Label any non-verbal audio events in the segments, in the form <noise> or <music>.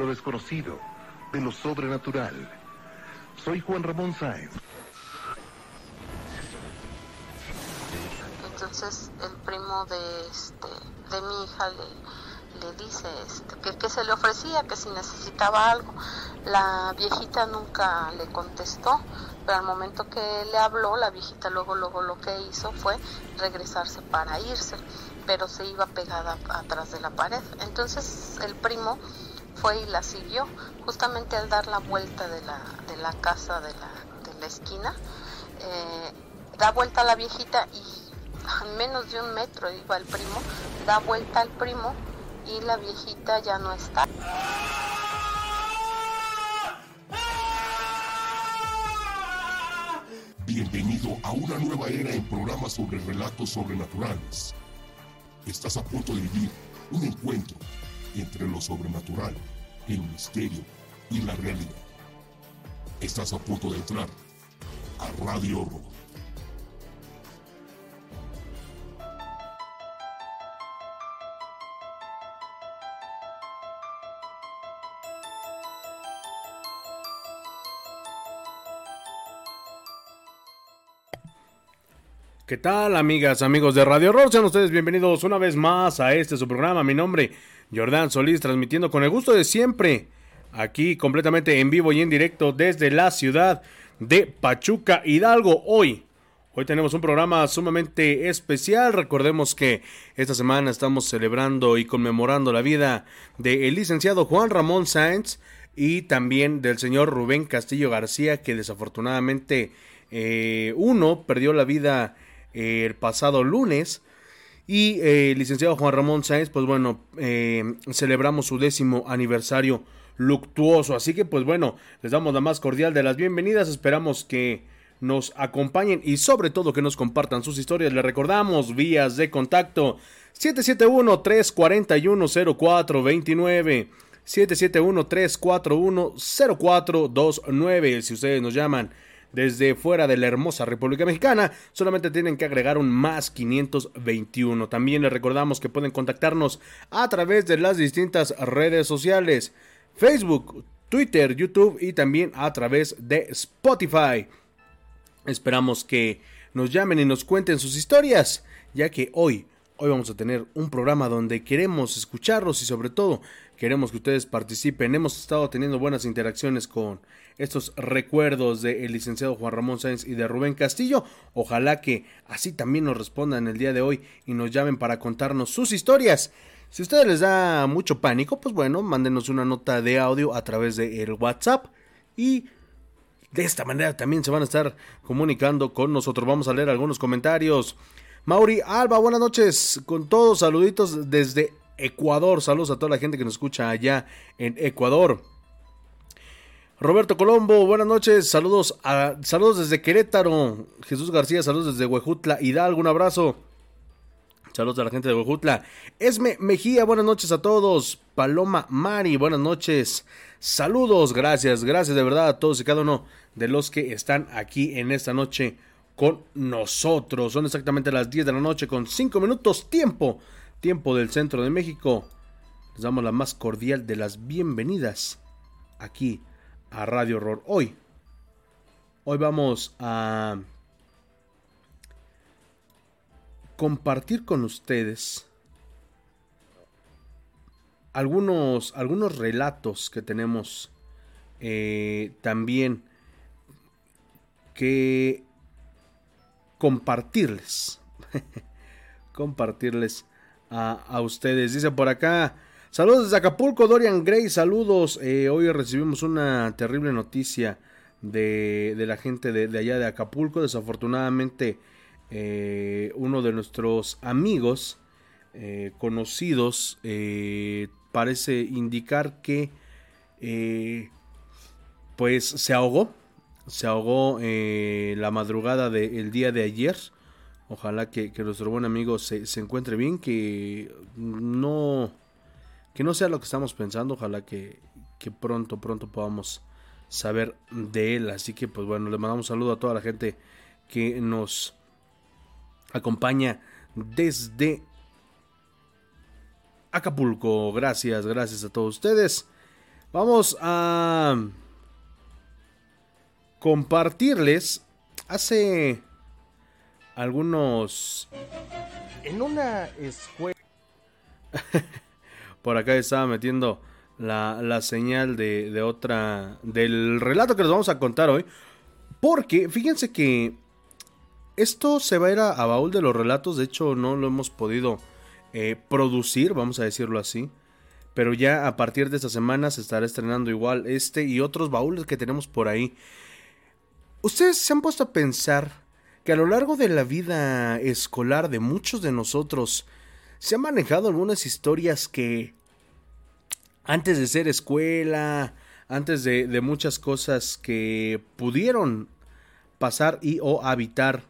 Lo desconocido, de lo sobrenatural. Soy Juan Ramón Sáenz. Entonces el primo de este de mi hija le, le dice este, que, que se le ofrecía, que si necesitaba algo. La viejita nunca le contestó, pero al momento que le habló, la viejita luego luego lo que hizo fue regresarse para irse, pero se iba pegada atrás de la pared. Entonces el primo fue y la siguió, justamente al dar la vuelta de la, de la casa de la, de la esquina, eh, da vuelta a la viejita y a menos de un metro iba el primo, da vuelta al primo y la viejita ya no está. Bienvenido a una nueva era en programas sobre relatos sobrenaturales. Estás a punto de vivir un encuentro entre lo sobrenatural, el misterio y la realidad. Estás a punto de entrar a Radio Rock. ¿Qué tal, amigas, amigos de Radio Horror? Sean ustedes bienvenidos una vez más a este su programa. Mi nombre, Jordán Solís, transmitiendo con el gusto de siempre, aquí completamente en vivo y en directo desde la ciudad de Pachuca, Hidalgo. Hoy, hoy tenemos un programa sumamente especial. Recordemos que esta semana estamos celebrando y conmemorando la vida del licenciado Juan Ramón Sáenz y también del señor Rubén Castillo García, que desafortunadamente eh, uno perdió la vida eh, el pasado lunes. Y eh, licenciado Juan Ramón Sáenz, pues bueno, eh, celebramos su décimo aniversario luctuoso. Así que pues bueno, les damos la más cordial de las bienvenidas. Esperamos que nos acompañen y sobre todo que nos compartan sus historias. Les recordamos vías de contacto 771-341-0429. 771-341-0429. Si ustedes nos llaman desde fuera de la hermosa República Mexicana, solamente tienen que agregar un más 521. También les recordamos que pueden contactarnos a través de las distintas redes sociales, Facebook, Twitter, YouTube y también a través de Spotify. Esperamos que nos llamen y nos cuenten sus historias, ya que hoy, hoy vamos a tener un programa donde queremos escucharlos y sobre todo queremos que ustedes participen. Hemos estado teniendo buenas interacciones con estos recuerdos del licenciado Juan Ramón Sáenz y de Rubén Castillo. Ojalá que así también nos respondan el día de hoy y nos llamen para contarnos sus historias. Si a ustedes les da mucho pánico, pues bueno, mándenos una nota de audio a través del el WhatsApp y de esta manera también se van a estar comunicando con nosotros. Vamos a leer algunos comentarios. Mauri Alba, buenas noches con todos, saluditos desde Ecuador. Saludos a toda la gente que nos escucha allá en Ecuador. Roberto Colombo, buenas noches, saludos saludos desde Querétaro. Jesús García, saludos desde Huejutla. Hidalgo, un abrazo. Saludos a la gente de Huejutla. Esme Mejía, buenas noches a todos. Paloma Mari, buenas noches. Saludos, gracias, gracias de verdad a todos y cada uno de los que están aquí en esta noche con nosotros. Son exactamente las 10 de la noche con 5 minutos tiempo, tiempo del centro de México. Les damos la más cordial de las bienvenidas aquí a Radio Horror. Hoy, hoy vamos a compartir con ustedes algunos, algunos relatos que tenemos eh, también que compartirles. <laughs> compartirles a, ustedes. Dice por acá. Saludos desde Acapulco, Dorian Gray. Saludos. Eh, hoy recibimos una terrible noticia de, la gente de, allá de Acapulco. Desafortunadamente, eh, uno de nuestros amigos eh, conocidos parece indicar que pues se ahogó. Se ahogó la madrugada del día de ayer. Ojalá que, nuestro buen amigo se, encuentre bien, que no, que no sea lo que estamos pensando, ojalá que, pronto, pronto podamos saber de él. Así que pues bueno, le mandamos un saludo a toda la gente que nos acompaña desde Acapulco. Gracias, gracias a todos ustedes. Vamos a compartirles hace algunos... En una escuela... <laughs> Por acá estaba metiendo la, la señal de, de, otra... del relato que les vamos a contar hoy. Porque fíjense que esto se va a ir a, baúl de los relatos. De hecho no lo hemos podido eh, producir, vamos a decirlo así. Pero ya a partir de esta semana se estará estrenando igual este y otros baúles que tenemos por ahí. Ustedes se han puesto a pensar que a lo largo de la vida escolar de muchos de nosotros se han manejado algunas historias que antes de ser escuela, antes de, muchas cosas que pudieron pasar y o habitar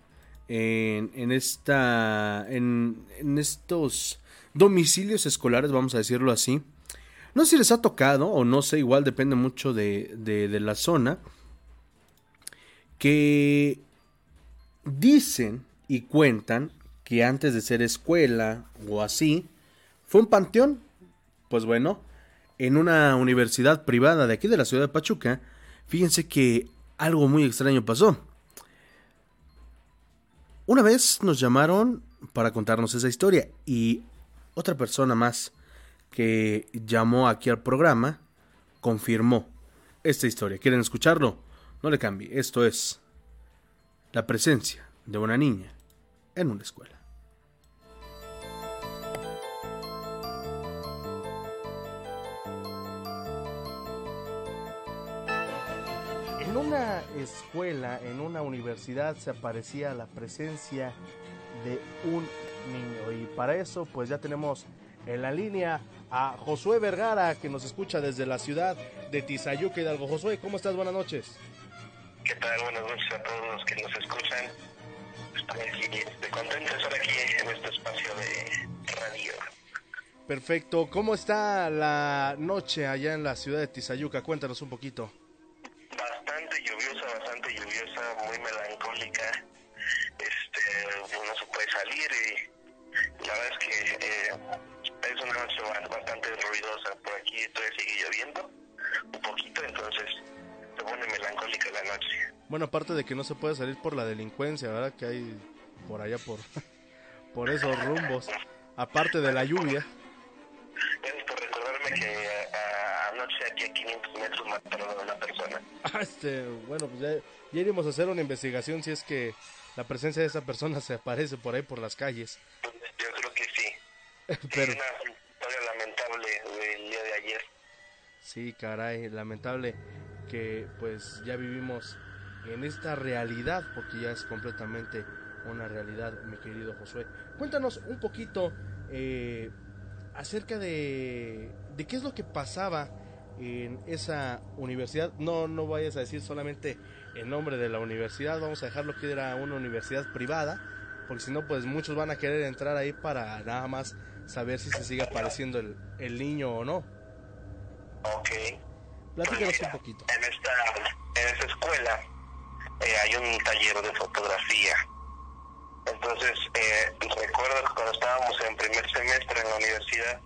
en, esta en, estos domicilios escolares, vamos a decirlo así. No sé si les ha tocado, o no sé, igual depende mucho de, de la zona, que Dicen y cuentan que antes de ser escuela o así, fue un panteón. Pues bueno, en una universidad privada de aquí de la ciudad de Pachuca, fíjense que algo muy extraño pasó. Una vez nos llamaron para contarnos esa historia y otra persona más que llamó aquí al programa confirmó esta historia. ¿Quieren escucharlo? No le cambie. Esto es la presencia de una niña en una escuela. Una escuela, en una universidad, se aparecía la presencia de un niño. Y para eso, pues ya tenemos en la línea a Josué Vergara, que nos escucha desde la ciudad de Tizayuca, Hidalgo. Josué, ¿cómo estás? Buenas noches. ¿Qué tal? Buenas noches a todos los que nos escuchan. Estoy aquí, de contento de estar aquí en este espacio de radio. Perfecto. ¿Cómo está la noche allá en la ciudad de Tizayuca? Cuéntanos un poquito. Todavía sigue lloviendo un poquito, entonces se pone melancólica la noche. Bueno, aparte de que no se puede salir por la delincuencia, ¿verdad? Que hay por allá, por, <laughs> por esos rumbos. Aparte de la lluvia. Gracias por recordarme que anoche aquí a 500 metros mataron a una persona. Ah, este, bueno, pues ya, ya iremos a hacer una investigación si es que la presencia de esa persona se aparece por ahí por las calles. Yo creo que sí. <laughs> Pero... Es una historia lamentable del día de ayer. Sí, caray, lamentable que pues ya vivimos en esta realidad, porque ya es completamente una realidad, mi querido Josué. Cuéntanos un poquito eh, acerca de, qué es lo que pasaba en esa universidad. No, no vayas a decir solamente el nombre de la universidad, vamos a dejarlo que era una universidad privada, porque si no, pues muchos van a querer entrar ahí para nada más saber si se sigue apareciendo el niño o no. Ok. Platícanos un poquito. En esta, en esta escuela eh, hay un taller de fotografía. Entonces, eh, recuerdo que cuando estábamos en primer semestre en la universidad,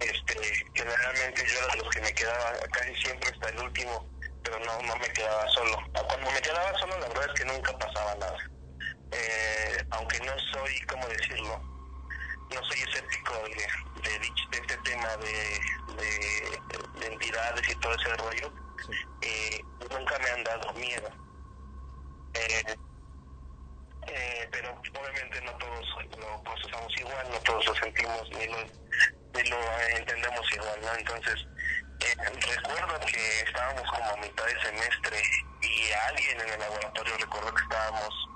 este, generalmente yo era de los que me quedaba casi siempre hasta el último, pero no, no me quedaba solo. Cuando me quedaba solo, la verdad es que nunca pasaba nada. eh, aunque no soy, ¿cómo decirlo? No soy escéptico de, de, de este tema de, de, de entidades y todo ese rollo, eh, nunca me han dado miedo. Eh, eh, pero obviamente no todos lo procesamos igual, no todos lo sentimos ni lo, ni lo entendemos igual, ¿no? Entonces, eh, recuerdo que estábamos como a mitad de semestre y alguien en el laboratorio, recuerdo que estábamos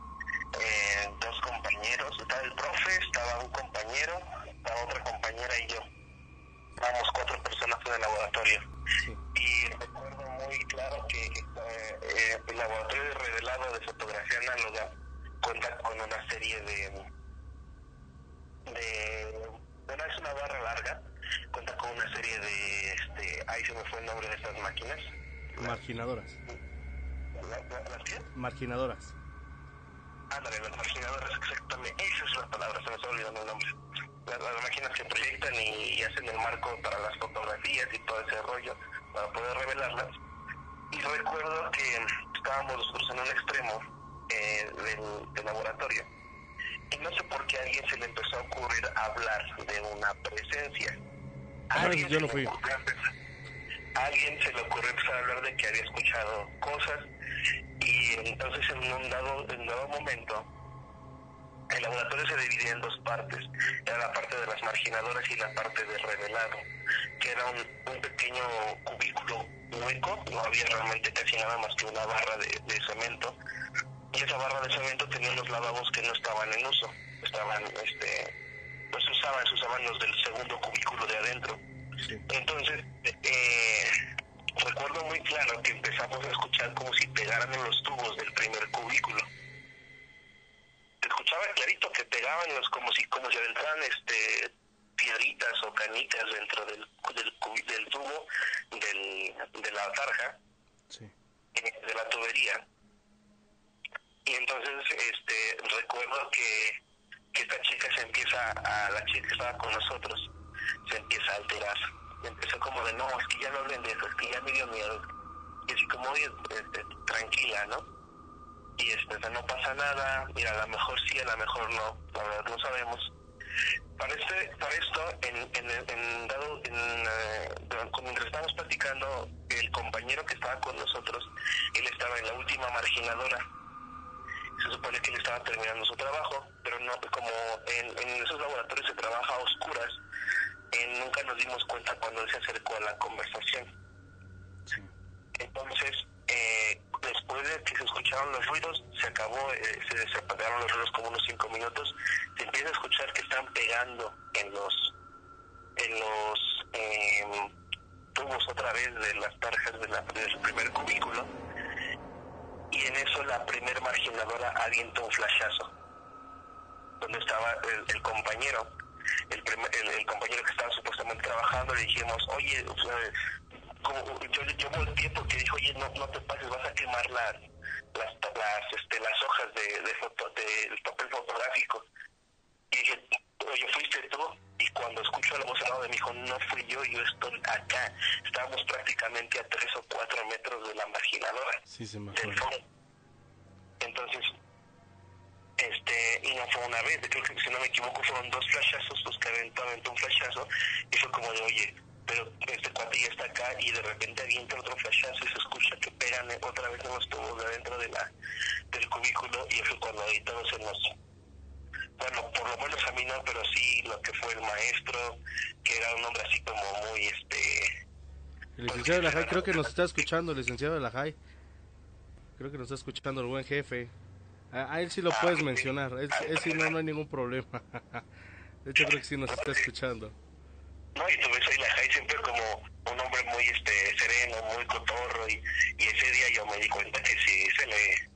eh, dos compañeros, estaba el profe, estaba un compañero, estaba otra compañera y yo. Estábamos cuatro personas en el laboratorio. Y recuerdo muy claro que eh, eh, el laboratorio de revelado de fotografía análoga cuenta con una serie de de bueno es una barra larga cuenta con una serie de este ahí se me fue el nombre de estas máquinas Marginadoras. ¿La- la- ¿las qué? Marginadoras. Ándale las marginadoras exactamente. Esa es la palabra se me está olvidando el nombre. Las, las máquinas que proyectan y, y hacen el marco para las fotografías y todo ese rollo para poder revelarlas. Y recuerdo que estábamos nosotros en un extremo eh, del, del laboratorio. Y no sé por qué a alguien se le empezó a ocurrir hablar de una presencia. Ah, yo no fui. ocurrió a alguien se le ocurrió empezar a hablar de que había escuchado cosas y entonces en un dado, en un dado momento el laboratorio se dividía en dos partes. Era la parte de las marginadoras y la parte de revelado, que era un, un pequeño cubículo hueco, no había realmente casi nada más que una barra de, de cemento. Y esa barra de cemento tenía unos lavabos que no estaban en uso. Estaban, este, pues usaban, se usaban los del segundo cubículo de adentro. Entonces, eh, recuerdo muy claro que empezamos a escuchar como si pegaran en los tubos del primer cubículo. Escuchaba clarito que pegaban los como si como si adentraran este piedritas o canicas dentro del del, del tubo del, de la tarja eh, de la tubería. Y entonces este recuerdo que, que esta chica se empieza a la chica que estaba con nosotros se empieza a alterar empezó como de no es que ya no hablen de eso es que ya me dio miedo y así como oye este, tranquila no y este, no pasa nada, mira, a lo mejor sí, a lo mejor no, la verdad no sabemos. Para, este, para esto, en, en, en dado, en, eh, mientras estábamos platicando, el compañero que estaba con nosotros, él estaba en la última marginadora. Se supone que él estaba terminando su trabajo, pero no, como en, en esos laboratorios se trabaja a oscuras, eh, nunca nos dimos cuenta cuando él se acercó a la conversación. Entonces, eh, después de que se escucharon los ruidos, se acabó, eh, se desapagaron los ruidos como unos cinco minutos, se empieza a escuchar que están pegando en los en los eh, tubos otra vez de las tarjas de la- del primer cubículo. Y en eso la primer marginadora avienta un flashazo donde estaba el, el compañero el, el, el compañero que estaba supuestamente trabajando le dijimos oye o sea, como- yo, yo volteé porque dijo oye no, no te pases vas a quemar las las, las, este, las hojas de, de foto, del papel fotográfico y dije oye fuiste tú y cuando escucho la voz al lado de mí dijo no fui yo yo estoy acá estábamos prácticamente a tres o cuatro metros de la marginadora Sí, se me fondo. Entonces este y no fue una vez creo que si no me equivoco fueron dos flashazos los que aventó un flashazo y fue como de oye pero este cuate ya está acá y de repente avienta otro flashazo y se escucha que pegan otra vez en los tubos de adentro de la del cubículo y fue cuando ahí todo se nos bueno por lo menos a mí no pero sí lo que fue el maestro que era un hombre así como muy este El licenciado de la JAI creo que nos está escuchando, el licenciado de la JAI. Creo que nos está escuchando el buen jefe. A, a él sí lo puedes mencionar, él, él sí no, no hay ningún problema. <laughs> De hecho creo que sí nos está escuchando. No, y tú ves ahí la Jai siempre como un hombre muy este sereno, muy cotorro, y, y ese día yo me di cuenta que sí se le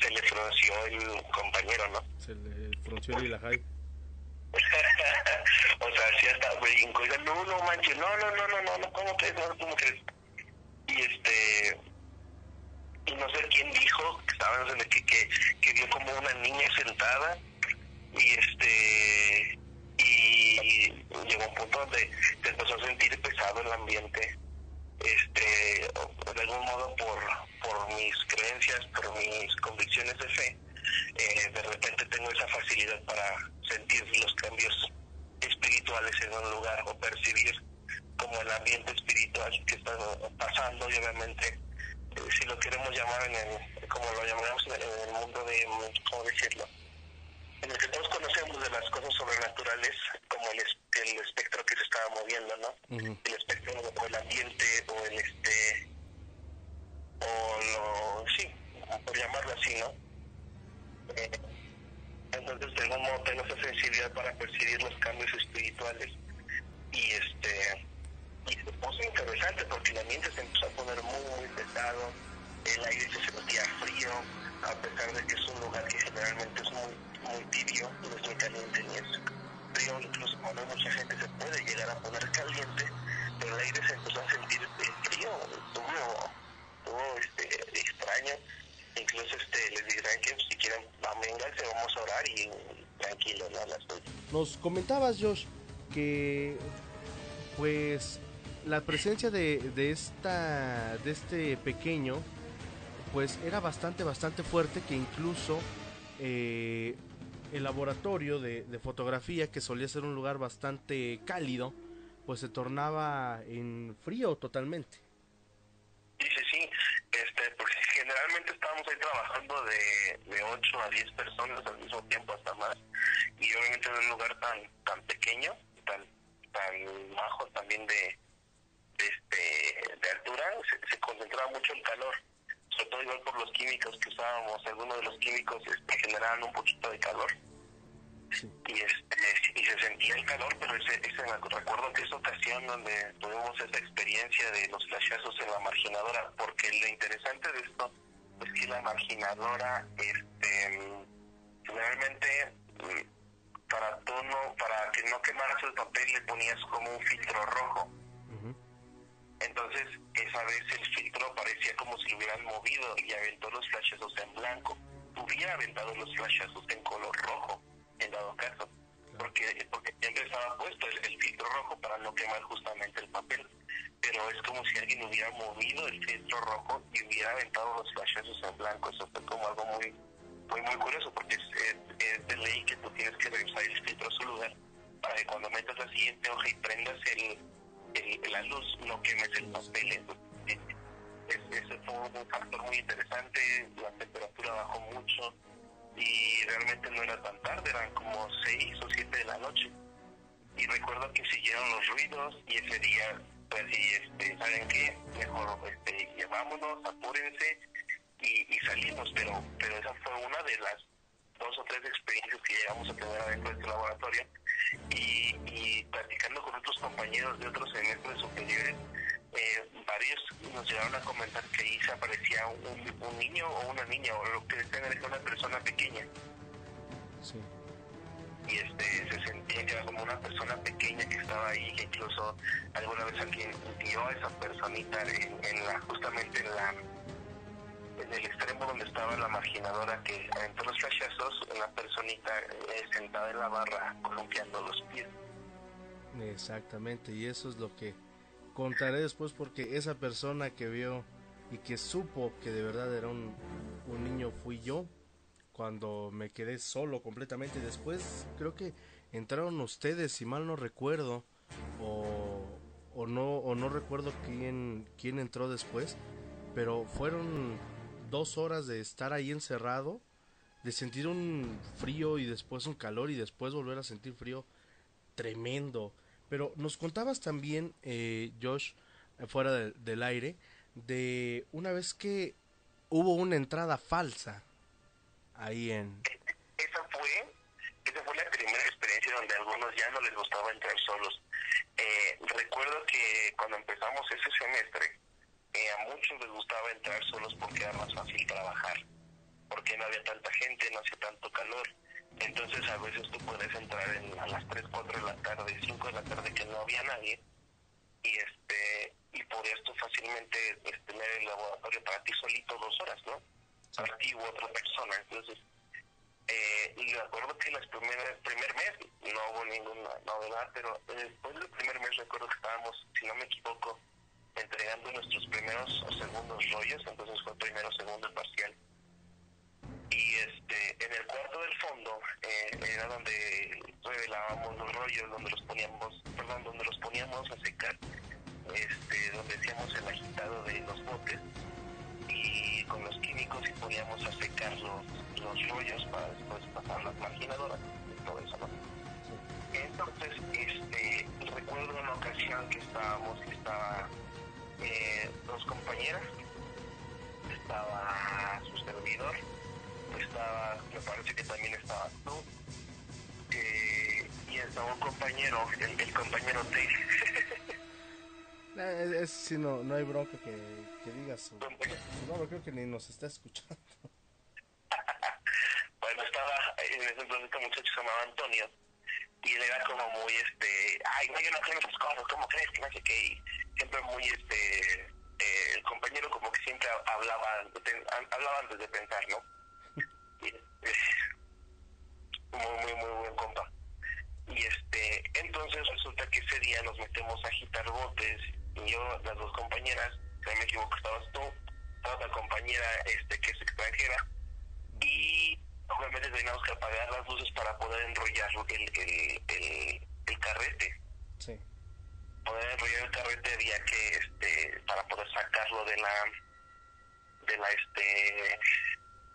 se le frunció el compañero, ¿no? Se le frunció el la JAI. <laughs> o sea, sí hasta brincó, y no, no manches, no, no, no, no, no, no, ¿cómo crees? No, ¿cómo crees? Y este, y no sé quién dijo, que estaban que, que, que vio como una niña sentada, y este, y llegó un punto donde se empezó a sentir pesado el ambiente, este, de algún modo por, por mis creencias, por mis convicciones de fe, eh, de repente tengo esa facilidad para sentir los cambios espirituales en un lugar o percibir como el ambiente espiritual que está pasando y obviamente si lo queremos llamar en el, como lo llamamos en el, mundo de, ¿cómo decirlo? En el que todos conocemos de las cosas sobrenaturales como el, el espectro que se estaba moviendo, ¿no? El espectro o el ambiente o el este o lo, sí, por llamarlo así, ¿no? Eh, entonces de algún modo tengo esa sensibilidad para percibir los cambios espirituales y este y se puso interesante porque el ambiente se empezó a poner muy pesado el aire se sentía frío a pesar de que es un lugar que generalmente es muy muy tibio no es muy caliente ni es frío incluso cuando mucha gente se puede llegar a poner caliente pero el aire se empezó a sentir frío estuvo, estuvo este, extraño incluso este les dirán que si quieren vénganse vamos a orar y tranquilo no las nos comentabas Josh que pues la presencia de, de esta de este pequeño pues era bastante bastante fuerte que incluso eh, el laboratorio de, fotografía que solía ser un lugar bastante cálido pues se tornaba en frío totalmente. Sí sí sí. Este porque <laughs> generalmente estábamos ahí trabajando de, de 8 a 10 personas al mismo tiempo hasta más. Y obviamente en un lugar tan tan pequeño tan tan bajo también de este, de altura se, se, concentraba mucho el calor, sobre todo igual por los químicos que usábamos, algunos de los químicos este, generaban un poquito de calor. Sí. Y, este, y se sentía el calor, pero ese, ese, recuerdo que esa ocasión donde tuvimos esa experiencia de los flashazos en la marginadora, porque lo interesante de esto es que la marginadora, este, realmente para tono, para que no quemaras el papel le ponías como un filtro rojo. Entonces, esa vez el filtro parecía como si lo hubieran movido y aventó los flashazos en blanco. Hubiera aventado los flashazos en color rojo, en dado caso, porque, porque siempre estaba puesto el, el, filtro rojo para no quemar justamente el papel. Pero es como si alguien hubiera movido el filtro rojo y hubiera aventado los flashazos en blanco. Eso fue como algo muy muy, muy curioso, porque es, es, es de ley que tú tienes que revisar el filtro a su lugar para que cuando metas la siguiente hoja y prendas el el, la luz no quemes el papel. Entonces, ese fue un factor muy interesante, la temperatura bajó mucho y realmente no era tan tarde, eran como 6 o 7 de la noche. Y recuerdo que siguieron los ruidos y ese día, pues sí, este, ¿saben qué? Mejor este, llevámonos, apúrense y, y salimos, pero, pero esa fue una de las dos o tres experiencias que llegamos a tener adentro de este laboratorio y, y platicando con otros compañeros de otros semestres superiores, eh, varios nos llegaron a comentar que ahí se aparecía un, un niño o una niña, o lo que decían era una persona pequeña. Sí. Y este, se sentía que era como una persona pequeña que estaba ahí, que incluso alguna vez alguien vio a esa personita en, en la, justamente en la en el extremo donde estaba la marginadora que entre los flashazos la personita eh, sentada en la barra columpiando los pies. Exactamente, y eso es lo que contaré después porque esa persona que vio y que supo que de verdad era un, un niño fui yo cuando me quedé solo completamente. Después creo que entraron ustedes, si mal no recuerdo, o, o no o no recuerdo quién quién entró después, pero fueron dos horas de estar ahí encerrado, de sentir un frío y después un calor y después volver a sentir frío tremendo. Pero nos contabas también, eh, Josh, fuera de, del aire, de una vez que hubo una entrada falsa ahí en... Esa fue, esa fue la primera experiencia donde a algunos ya no les gustaba entrar solos. Eh, recuerdo que cuando empezamos ese semestre, eh, a muchos les gustaba entrar solos porque era más fácil trabajar, porque no había tanta gente, no hacía tanto calor. Entonces a veces tú puedes entrar en, a las 3, 4 de la tarde, 5 de la tarde que no había nadie y este y podías tú fácilmente este, tener el laboratorio para ti solito dos horas, ¿no? Para ti u otra persona. Entonces, eh, y me acuerdo que el primer mes no hubo ninguna novedad, pero después del primer mes recuerdo que estábamos, si no me equivoco, entregando nuestros primeros o segundos rollos, entonces fue primero, segundo parcial. y este en el cuarto del fondo eh, era donde revelábamos los rollos donde los poníamos perdón donde los poníamos a secar este donde hacíamos el agitado de los botes y con los químicos y poníamos a secar los, los rollos para después pasar las marginadoras y todo eso ¿no? entonces este recuerdo una ocasión que estábamos que estaba eh, dos compañeras estaba su servidor estaba, me parece que también estaba tú, eh, y estaba un compañero, el, el compañero T. <laughs> Eh, es, es- sí, no, no hay bronca que, que digas. su- No, no creo que ni nos está escuchando. <laughs> bueno, estaba, en ese entonces este muchacho se llamaba Antonio, y él era como muy, este, ay, no, yo no creo en esas cosas, ¿cómo crees? Que no sé qué, y siempre muy, este, eh, el compañero como que siempre hablaba, hablaba antes de pensar, ¿no? Eh, muy, muy, muy buen compa. Y este, entonces resulta que ese día nos metemos a agitar botes, y yo, las dos compañeras, si no me equivoco, estabas tú, otra compañera este que es extranjera, y obviamente teníamos que apagar las luces para poder enrollar el, el, el carrete. Sí. Poder enrollar el carrete había que, este, para poder sacarlo de la, de la, este,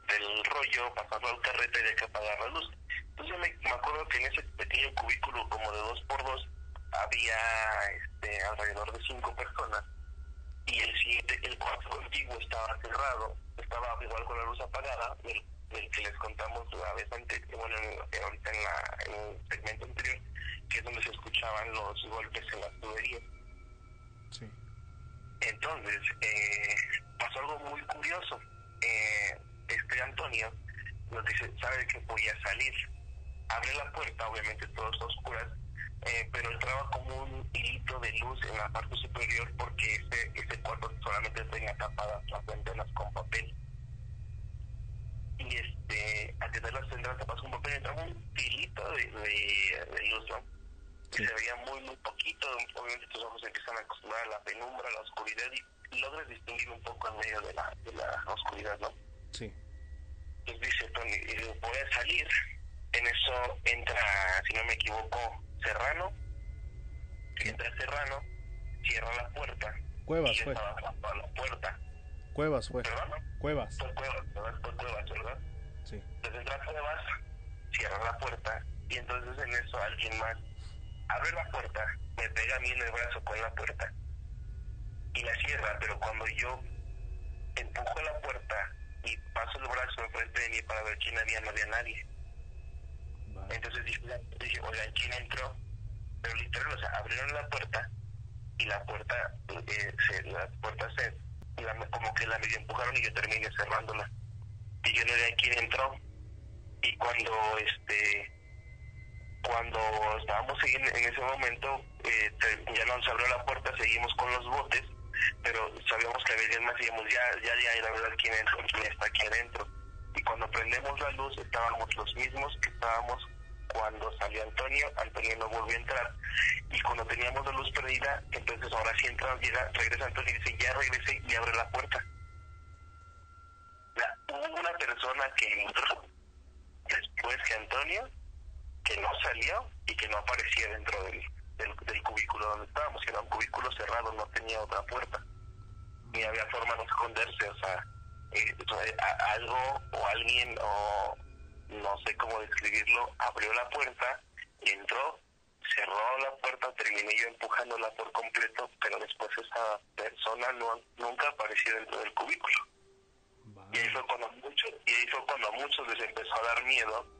del rollo, pasarlo al carrete había que apagar la luz. Entonces me, me acuerdo que en ese pequeño cubículo como de dos por dos había este, alrededor de cinco personas y el siguiente, el cuarto contiguo estaba cerrado, estaba igual con la luz apagada, el, el que les contamos la vez antes, bueno, en- ahorita en, la, en el segmento anterior, que es donde se escuchaban los golpes en las tuberías. Sí. Entonces, eh, pasó algo muy curioso. Eh, este Antonio nos dice, ¿sabe que voy a salir? Abre la puerta, obviamente todo está a oscuras, eh, pero entraba como un hilito de luz en la parte superior porque ese, ese cuarto solamente tenía tapadas las ventanas con papel. Y este, al tener las ventanas tapadas con papel entraba un hilito de, de, de luz, ¿no? Y se veía muy, muy poquito, obviamente tus ojos se empiezan a acostumbrar a la penumbra, a la oscuridad y logras distinguir un poco en medio de la, de la oscuridad, ¿no? Sí. pues dice Tony, voy a salir. En eso entra, si no me equivoco, Serrano. Entra Serrano, cierra la puerta. Cuevas y yo fue. estaba atrapado a la puerta. Cuevas fue. ¿Perdón? Cuevas. Fue Cuevas, ¿verdad? Fue Cuevas, ¿verdad? Sí. Entonces entra Cuevas, cierra la puerta y entonces en eso alguien más abre la puerta, me pega a mí en el brazo con la puerta y la cierra, pero cuando yo empujo la puerta y paso el brazo enfrente de mí para ver quién había, no había nadie. Entonces dije, dije, oigan, ¿quién entró? Pero literal, o sea, abrieron la puerta y la puerta, eh, se, la puerta se, la- como que la medio empujaron y yo terminé cerrándola. Y yo no sabía quién entró. Y cuando, este, cuando estábamos en, ese momento, eh, ya no se abrió la puerta, seguimos con los botes, pero sabíamos que había más y ya, ya, ya, la verdad, quién entró, quién está aquí adentro. Y cuando prendemos la luz, estábamos los mismos que estábamos cuando salió Antonio, Antonio no volvió a entrar. Y cuando teníamos la luz prendida, entonces ahora sí entra, llega, regresa Antonio y dice, ya regresé y abre la puerta. La- hubo una persona que entró después que Antonio, que no salió y que no aparecía dentro del, del, del cubículo donde estábamos, que era un cubículo cerrado, no tenía otra puerta. Ni había forma de esconderse, o sea, eh, algo o alguien o no sé cómo describirlo, abrió la puerta, entró, cerró la puerta, terminé yo empujándola por completo, pero después esa persona no, nunca apareció dentro del cubículo. Y ahí fue cuando muchos, y ahí fue cuando a muchos les empezó a dar miedo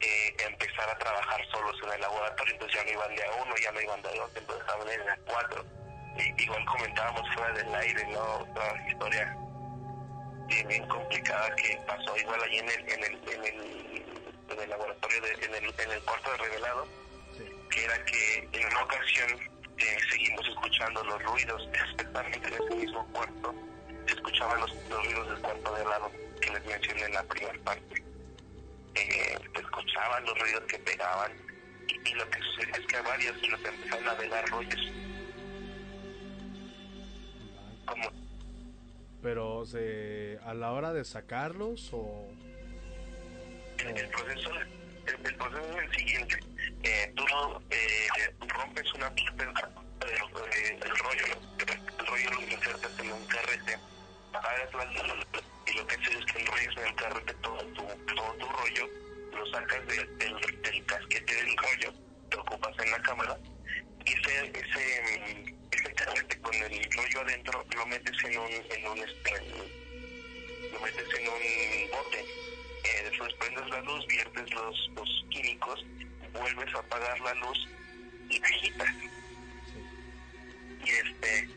eh, empezar a trabajar solos en el laboratorio, entonces ya no iban de a uno, ya no iban de a dos, estaban de a cuatro. Y, igual comentábamos fuera del aire, ¿no? Otra historia bien, bien complicada que pasó igual allí en el, en el, en el, en el laboratorio, de, en, el, en el cuarto de revelado, que era que en una ocasión eh, seguimos escuchando los ruidos, especialmente en ese mismo cuarto, se escuchaban los, los ruidos del cuarto de lado que les mencioné en la primera parte. Eh, se escuchaban los ruidos que pegaban y, y lo que sucedió es que a varios empezaron a velar rollos. Como Pero se, a la hora de sacarlos o El proceso, el, el proceso es el siguiente. Eh, tú eh, rompes una parte del, rollo, ¿no? el rollo lo insertas en un carrete, y lo que haces es que enrollas en el carrete todo tu, todo tu rollo, lo sacas del, del, del casquete del rollo, te ocupas en la cámara y ese, ese, carrete con el rollo adentro lo metes en un, en un, este, lo metes en un bote. Eh, después prendes la luz, viertes los, los químicos, vuelves a apagar la luz y agitas. Y este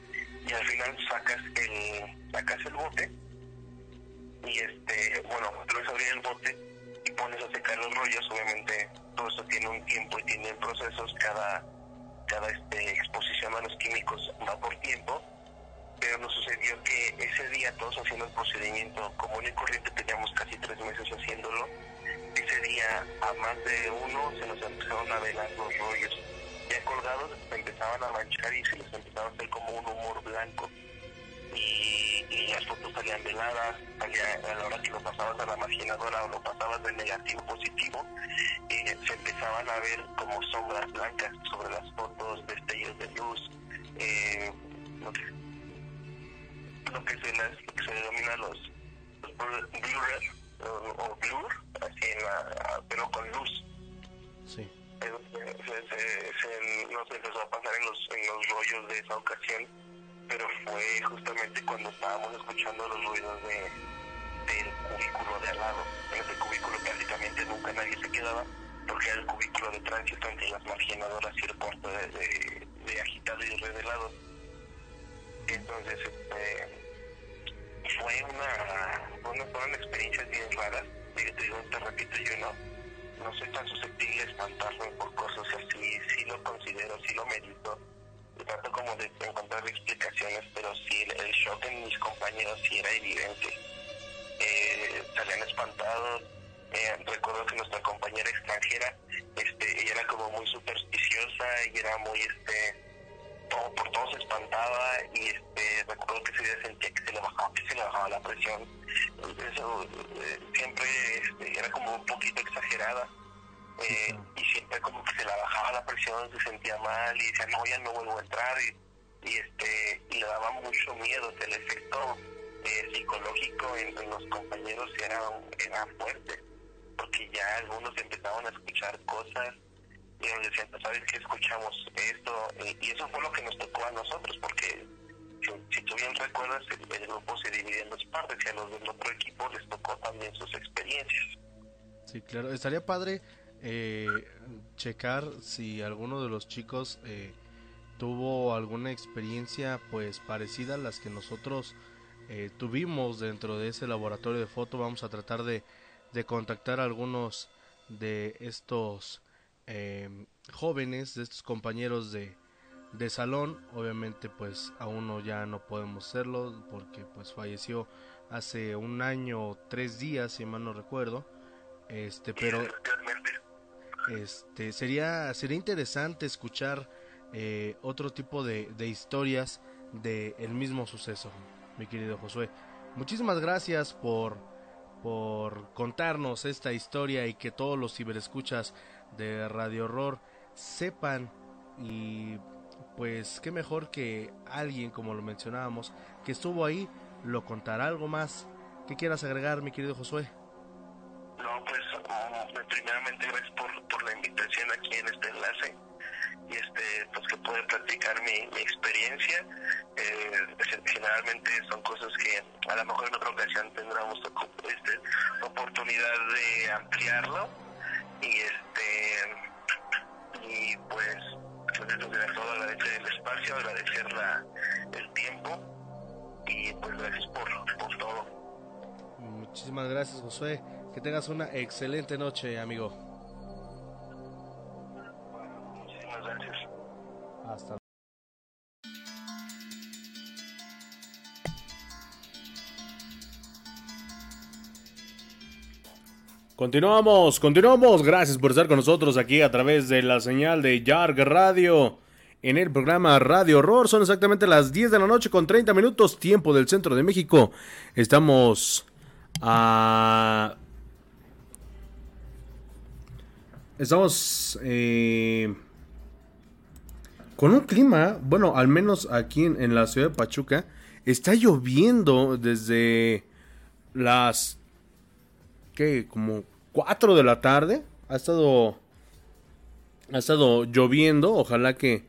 y al final sacas el sacas el bote y este bueno vuelves a abrir el bote y pones a secar los rollos. Obviamente todo eso tiene un tiempo y tiene procesos. Cada cada este exposición a los químicos va por tiempo pero nos sucedió que ese día todos haciendo el procedimiento común y corriente, teníamos casi tres meses haciéndolo, ese día a más de uno se nos empezaron a velar los rollos, ya colgados empezaban a manchar y se les empezaba a hacer como un humor blanco y, y las fotos salían veladas, salía, a la hora que lo pasabas a la marginadora o lo pasabas de negativo a positivo, eh, se empezaban a ver como sombras blancas sobre las fotos, destellos de luz, eh, lo que se, las, lo que se denomina los, los blur o, o blur, así en la, pero con luz. Sí. Eso se, se, se, nos empezó a pasar en los, en los rollos de esa ocasión, pero fue justamente cuando estábamos escuchando los ruidos de, del cubículo de al lado. En ese cubículo prácticamente nunca nadie se quedaba, porque era el cubículo de tránsito entre las marginadoras y el puerto de, de, de agitado y revelado. Entonces, este, fue una, una, fueron experiencias bien raras. Y te digo, te repito, yo no, no soy tan susceptible a espantarme por cosas así, sí lo considero, sí lo medito. Trato como de encontrar explicaciones, pero sí, el, shock en mis compañeros sí era evidente. Eh, salían espantados. Eh, recuerdo que nuestra compañera extranjera, este, ella era como muy supersticiosa y era muy, este, todo, por todo se espantaba y este recuerdo que día sentía que se le bajaba, que se le bajaba la presión. Eso eh, siempre este, era como un poquito exagerada. Eh, y siempre como que se le bajaba la presión, se sentía mal y decía, no, ya no vuelvo a entrar y, y este y le daba mucho miedo, el efecto eh, psicológico en, en, los compañeros era, era fuerte, porque ya algunos empezaban a escuchar cosas y nos decían, ¿sabes qué? Escuchamos esto, y eso fue lo que nos tocó a nosotros, porque si, si tú bien recuerdas, el, el, grupo se divide en dos partes, y a los del otro equipo les tocó también sus experiencias. Sí, claro, estaría padre eh, checar si alguno de los chicos eh, tuvo alguna experiencia pues parecida a las que nosotros eh, tuvimos dentro de ese laboratorio de foto. Vamos a tratar de, de contactar a algunos de estos eh, jóvenes, de estos compañeros de, de salón. Obviamente pues a uno ya no podemos hacerlo porque pues falleció hace un año o tres días, si mal no recuerdo. Este, pero este sería sería interesante escuchar eh, otro tipo de, de historias del el mismo suceso, mi querido Josué. Muchísimas gracias por por contarnos esta historia y que todos los ciberescuchas de Radio Horror sepan y pues qué mejor que alguien como lo mencionábamos que estuvo ahí lo contará algo más que quieras agregar mi querido Josué no pues um, primeramente gracias por, por la invitación aquí en este enlace y este pues que puede platicar mi, mi experiencia. Eh, generalmente son cosas que a lo mejor en otra ocasión tendremos este, oportunidad de ampliarlo y este y pues sobre todo. Agradecer el espacio agradecer la el tiempo y pues gracias por, por todo. Muchísimas gracias Josué que tengas una excelente noche amigo muchísimas gracias hasta Continuamos, continuamos. Gracias por estar con nosotros aquí a través de la señal de Yarg Radio en el programa Radio Horror. Son exactamente las 10 de la noche con 30 minutos, tiempo del centro de México. Estamos a estamos eh, con un clima, bueno, al menos aquí en, la ciudad de Pachuca, está lloviendo desde las, ¿qué? Como 4 de la tarde. Ha estado, ha estado lloviendo. Ojalá que,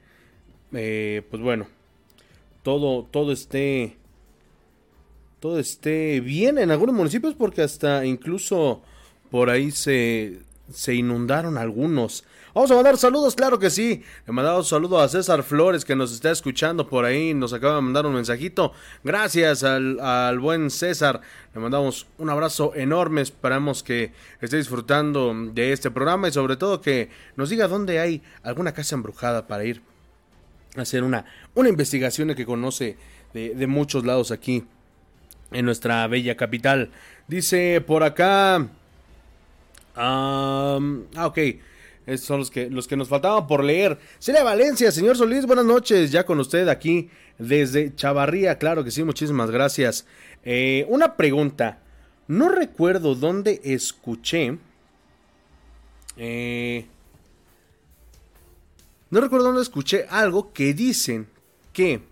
eh, pues bueno, todo, todo esté, todo esté bien en algunos municipios porque hasta incluso por ahí se, se inundaron algunos. Vamos a mandar saludos, claro que sí. Le mandamos un saludo a César Flores que nos está escuchando por ahí. Nos acaba de mandar un mensajito. Gracias al, buen César. Le mandamos un abrazo enorme. Esperamos que esté disfrutando de este programa y sobre todo que nos diga dónde hay alguna casa embrujada para ir a hacer una, una investigación que conoce de muchos lados aquí en nuestra bella capital. Dice por acá. Ah, ok. Estos son los que, los que nos faltaban por leer. Celia Valencia, señor Solís, buenas noches. Ya con usted aquí desde Chavarría. Claro que sí, muchísimas gracias. Eh, una pregunta. No recuerdo dónde escuché. Eh, no recuerdo dónde escuché algo que dicen que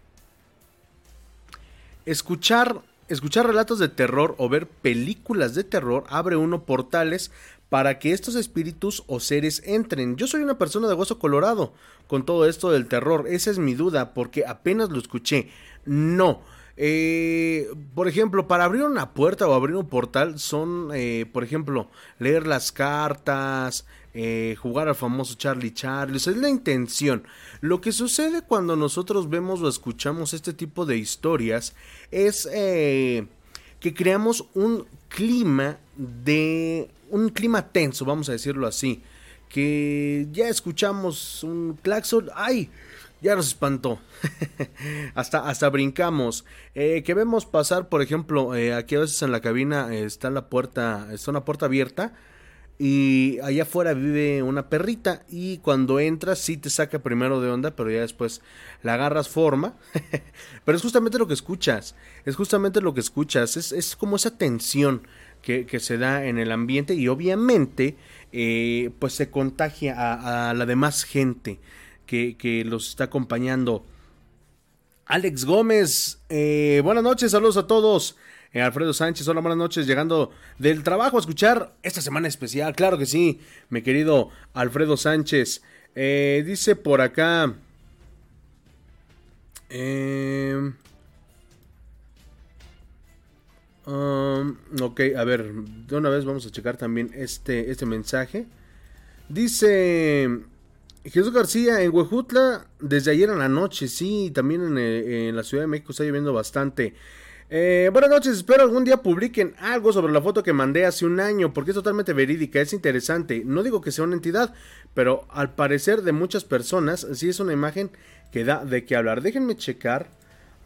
escuchar, escuchar relatos de terror o ver películas de terror abre uno portales para que estos espíritus o seres entren. Yo soy una persona de hueso colorado con todo esto del terror. Esa es mi duda porque apenas lo escuché. No. Eh, por ejemplo, para abrir una puerta o abrir un portal son, eh, por ejemplo, leer las cartas, eh, jugar al famoso Charlie Charlie. Es la intención. Lo que sucede cuando nosotros vemos o escuchamos este tipo de historias es que creamos un clima de un clima tenso, vamos a decirlo así, que ya escuchamos un claxon, ay, ya nos espantó, <laughs> hasta, hasta brincamos, eh, que vemos pasar, por ejemplo, eh, aquí a veces en la cabina está la puerta, está una puerta abierta, y allá afuera vive una perrita y cuando entras sí te saca primero de onda, pero ya después la agarras forma. <laughs> pero es justamente lo que escuchas, es justamente lo que escuchas, es, es como esa tensión que, se da en el ambiente y obviamente eh, pues se contagia a, la demás gente que, que, los está acompañando. Alex Gómez, eh, buenas noches, saludos a todos. Eh, Alfredo Sánchez, hola, buenas noches, llegando del trabajo a escuchar esta semana especial, claro que sí, mi querido Alfredo Sánchez. Dice por acá... Eh, um, ok, a ver, de una vez vamos a checar también este, este mensaje. Dice Jesús García en Huejutla desde ayer en la noche, sí, también en, en la Ciudad de México está lloviendo bastante. Eh, buenas noches, espero algún día publiquen algo sobre la foto que mandé hace un año, porque es totalmente verídica, es interesante. No digo que sea una entidad, pero al parecer de muchas personas, sí es una imagen que da de qué hablar. Déjenme checar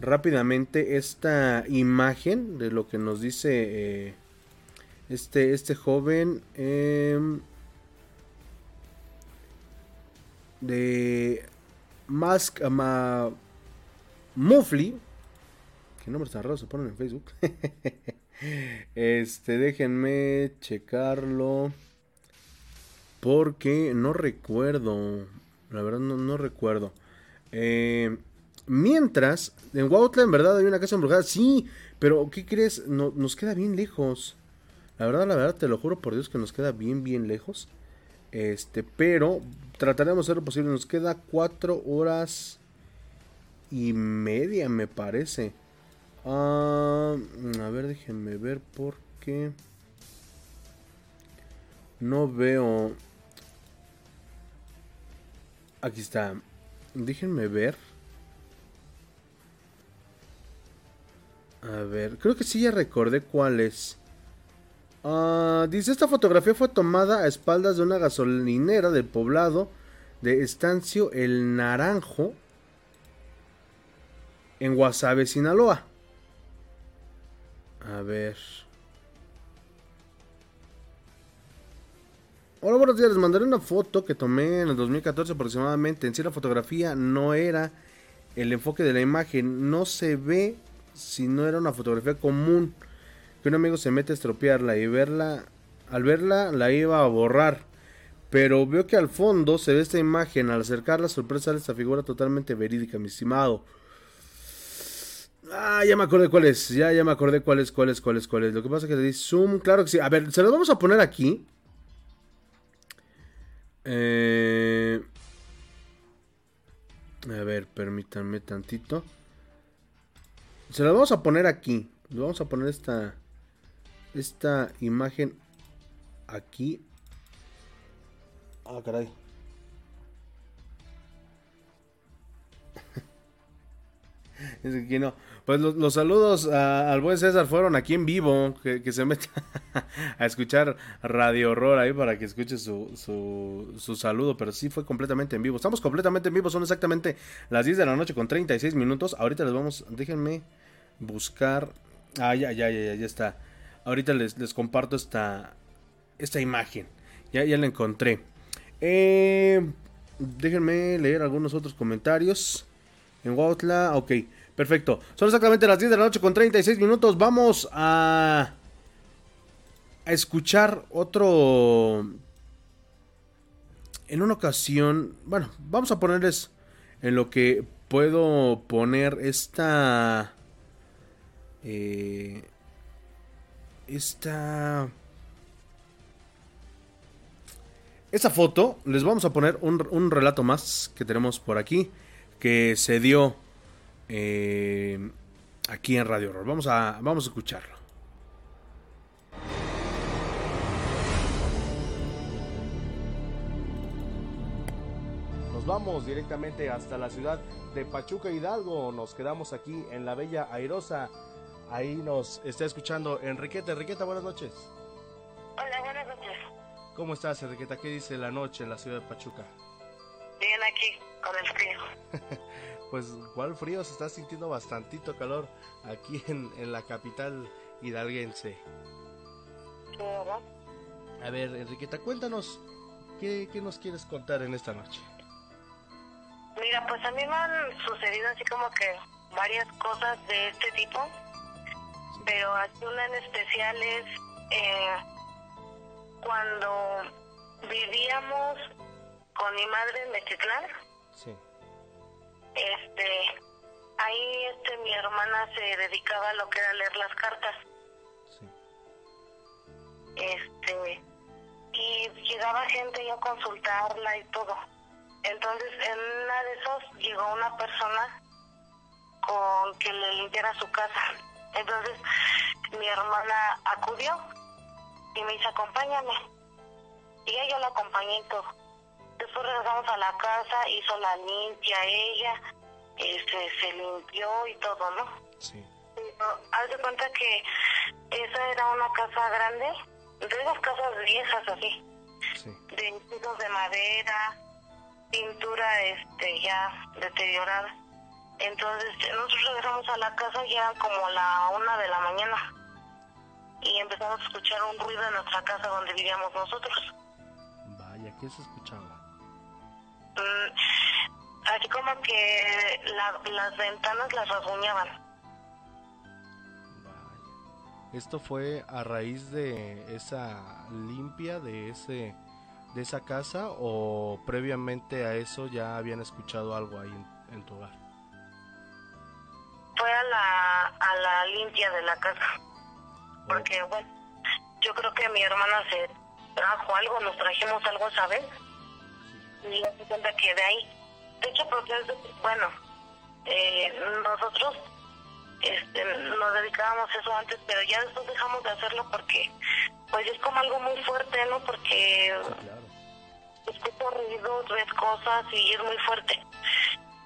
rápidamente esta imagen de lo que nos dice eh, este, este joven eh, de Mask Ma, Mufli ¿Qué nombres tan raros se ponen en Facebook? <laughs> este, déjenme checarlo. Porque no recuerdo. La verdad no, no recuerdo. Eh, mientras, en Huautla en verdad hay una casa embrujada. Sí, pero ¿qué crees? No, nos queda bien lejos. La verdad, la verdad, te lo juro por Dios que nos queda bien, bien lejos. Este, pero trataremos de hacer lo posible. Nos queda cuatro horas y media, me parece. Uh, a ver, déjenme ver por qué. No veo. Aquí está. Déjenme ver. A ver, creo que sí ya recordé cuál es. Uh, dice, esta fotografía fue tomada a espaldas de una gasolinera del poblado de Estancio El Naranjo en Guasave, Sinaloa. A ver. Hola, buenos días. Les mandaré una foto que tomé en el 2014 aproximadamente. En sí, la fotografía no era el enfoque de la imagen. No se ve si no era una fotografía común. Que un amigo se mete a estropearla y verla. Al verla, la iba a borrar. Pero veo que al fondo se ve esta imagen. Al acercar la sorpresa sale esta figura totalmente verídica, mi estimado. Ah, ya me acordé cuál es. Ya, ya me acordé cuál es, cuál es. Lo que pasa es que le di zoom. Claro que sí. A ver, se lo vamos a poner aquí. Eh... A ver, permítanme tantito. Se lo vamos a poner aquí. Vamos a poner esta esta imagen aquí. Ah, caray. <laughs> Es que no. Pues los, los saludos al buen César fueron aquí en vivo. Que, que se meta <laughs> a escuchar Radio Horror ahí para que escuche su, su, su saludo. Pero sí fue completamente en vivo. Estamos completamente en vivo. Son exactamente las 10 de la noche con 36 minutos. Ahorita les vamos. Déjenme buscar. Ah, ya, ya, ya, ya, ya está. Ahorita les, les comparto esta, esta imagen. Ya, ya la encontré. Eh, déjenme leer algunos otros comentarios. En Wautla, ok, perfecto. Son exactamente las 10 de la noche con 36 minutos. Vamos a, a escuchar otro... En una ocasión, bueno, vamos a ponerles en lo que puedo poner esta... Eh, esta... Esta foto, les vamos a poner un, un relato más que tenemos por aquí, que se dio eh, aquí en Radio Horror. Vamos a, vamos a escucharlo. Nos vamos directamente hasta la ciudad de Pachuca Hidalgo. Nos quedamos aquí en la bella Airosa. Ahí nos está escuchando Enriqueta. Enriqueta, buenas noches. Hola, buenas noches. ¿Cómo estás, Enriqueta? ¿Qué dice la noche en la ciudad de Pachuca? Bien aquí, con el frío. <laughs> Pues, ¿cuál frío? Se está sintiendo bastantito calor aquí <laughs> en, en la capital hidalguense. Sí, ¿verdad? A ver, Enriqueta, cuéntanos, ¿qué, qué nos quieres contar en esta noche? Mira, pues a mí me han sucedido así como que varias cosas de este tipo, pero aquí una en especial es eh, cuando vivíamos con mi madre en Mexitlán, Sí. Este, ahí este mi hermana se dedicaba a lo que era leer las cartas, Sí. este, y llegaba gente ya a consultarla y todo. Entonces, en una de esos llegó una persona con que le limpiara su casa. Entonces, mi hermana acudió y me dice, acompáñame. Y ya yo la acompañé y todo. Después regresamos a la casa, hizo la limpia ella, este, se limpió y todo, ¿no? Sí. Pero haz de cuenta que esa era una casa grande, de esas casas viejas así, Sí. de pisos de madera, pintura este ya deteriorada. Entonces nosotros regresamos a la casa ya como la una de la mañana y empezamos a escuchar un ruido en nuestra casa donde vivíamos nosotros. Vaya, ¿qué se escuchaba? Mm, así como que la- las ventanas las rasguñaban. Vaya. ¿Esto fue a raíz de esa limpia de ese de esa casa o previamente a eso ya habían escuchado algo ahí en, en tu hogar? Fue a la, a la limpia de la casa. Porque, bueno, yo creo que mi hermana se trajo algo, nos trajimos algo, ¿sabes? Y ya se cuenta que de ahí. De hecho, porque, es de- bueno, eh, nosotros este, nos dedicábamos a eso antes, pero ya después dejamos de hacerlo porque, pues es como algo muy fuerte, ¿no? Porque Claro. escucho ruidos, ves cosas y es muy fuerte.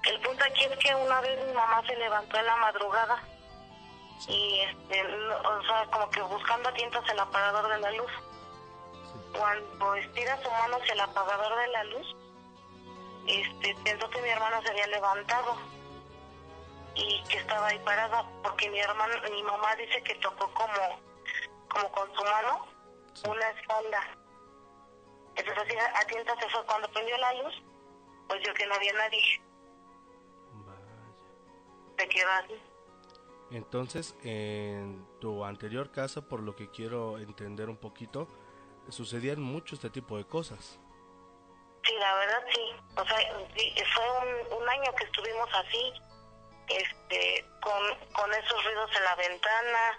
El punto aquí es que una vez mi mamá se levantó en la madrugada y, este, o sea, como que buscando a tientas el apagador de la luz. Cuando estira su mano hacia el apagador de la luz, este, pensó que mi hermana se había levantado y que estaba ahí parada porque mi hermana, mi mamá dice que tocó como, como con su mano una espalda. Entonces así a a tientas se fue. Cuando prendió la luz, pues yo que no había nadie. Se quedó así. Entonces, en tu anterior casa, por lo que quiero entender un poquito, sucedían mucho este tipo de cosas. La verdad sí. O sea, sí, fue un, un año que estuvimos así, este, con, con esos ruidos en la ventana.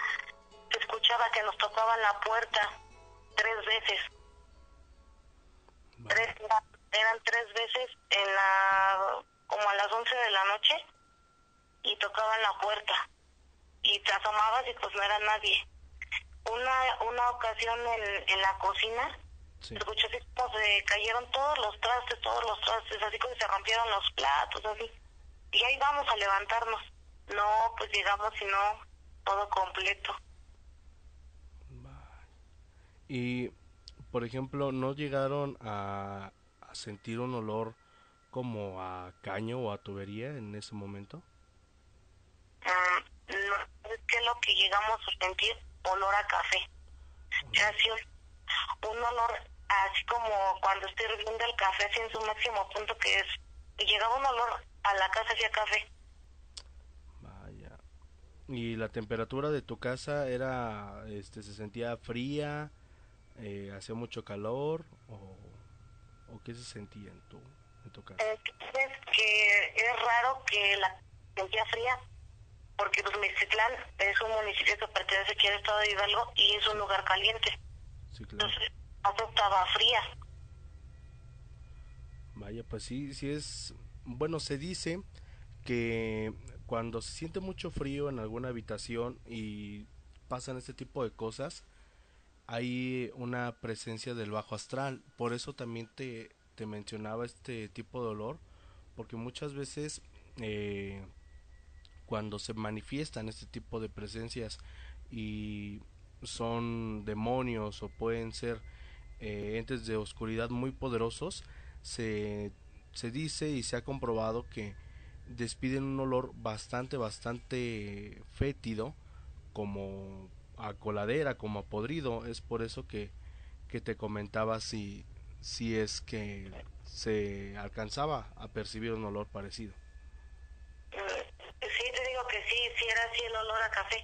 Se escuchaba que nos tocaban la puerta tres veces. Tres, eran tres veces en la, como a las 11 de la noche y tocaban la puerta. Y te asomabas y pues no era nadie. Una, una ocasión en, en la cocina, escuché así como se cayeron todos los trastes, todos los trastes, así como se rompieron los platos, así. Y ahí vamos a levantarnos. No, pues llegamos y no, todo completo. Y, por ejemplo, ¿no llegaron a, a sentir un olor como a caño o a tubería en ese momento? Mm, no, es que lo que llegamos a sentir, olor a café. Así un, olor así como cuando estoy hirviendo el café así en su máximo punto que es, llegaba un olor a la casa hacia café. Vaya. ¿Y la temperatura de tu casa era, este, se sentía fría, eh, hacía mucho calor o, o qué se sentía en tu, en tu casa? Eh, ¿sabes que es raro que la sentía fría porque pues Mexitlán es un municipio que pertenece aquí al estado de Hidalgo y es un lugar caliente. Sí, claro. Entonces, estaba fría. Vaya, pues sí, sí es... Bueno, se dice que cuando se siente mucho frío en alguna habitación y pasan este tipo de cosas, hay una presencia del bajo astral. Por eso también te, te mencionaba este tipo de olor, porque muchas veces eh, cuando se manifiestan este tipo de presencias y son demonios o pueden ser eh, entes de oscuridad muy poderosos, se, se dice y se ha comprobado que despiden un olor bastante, bastante fétido, como a coladera, como a podrido. Es por eso que, que te comentaba si, si es que se alcanzaba a percibir un olor parecido. Sí, te digo que sí, sí era así el olor a café.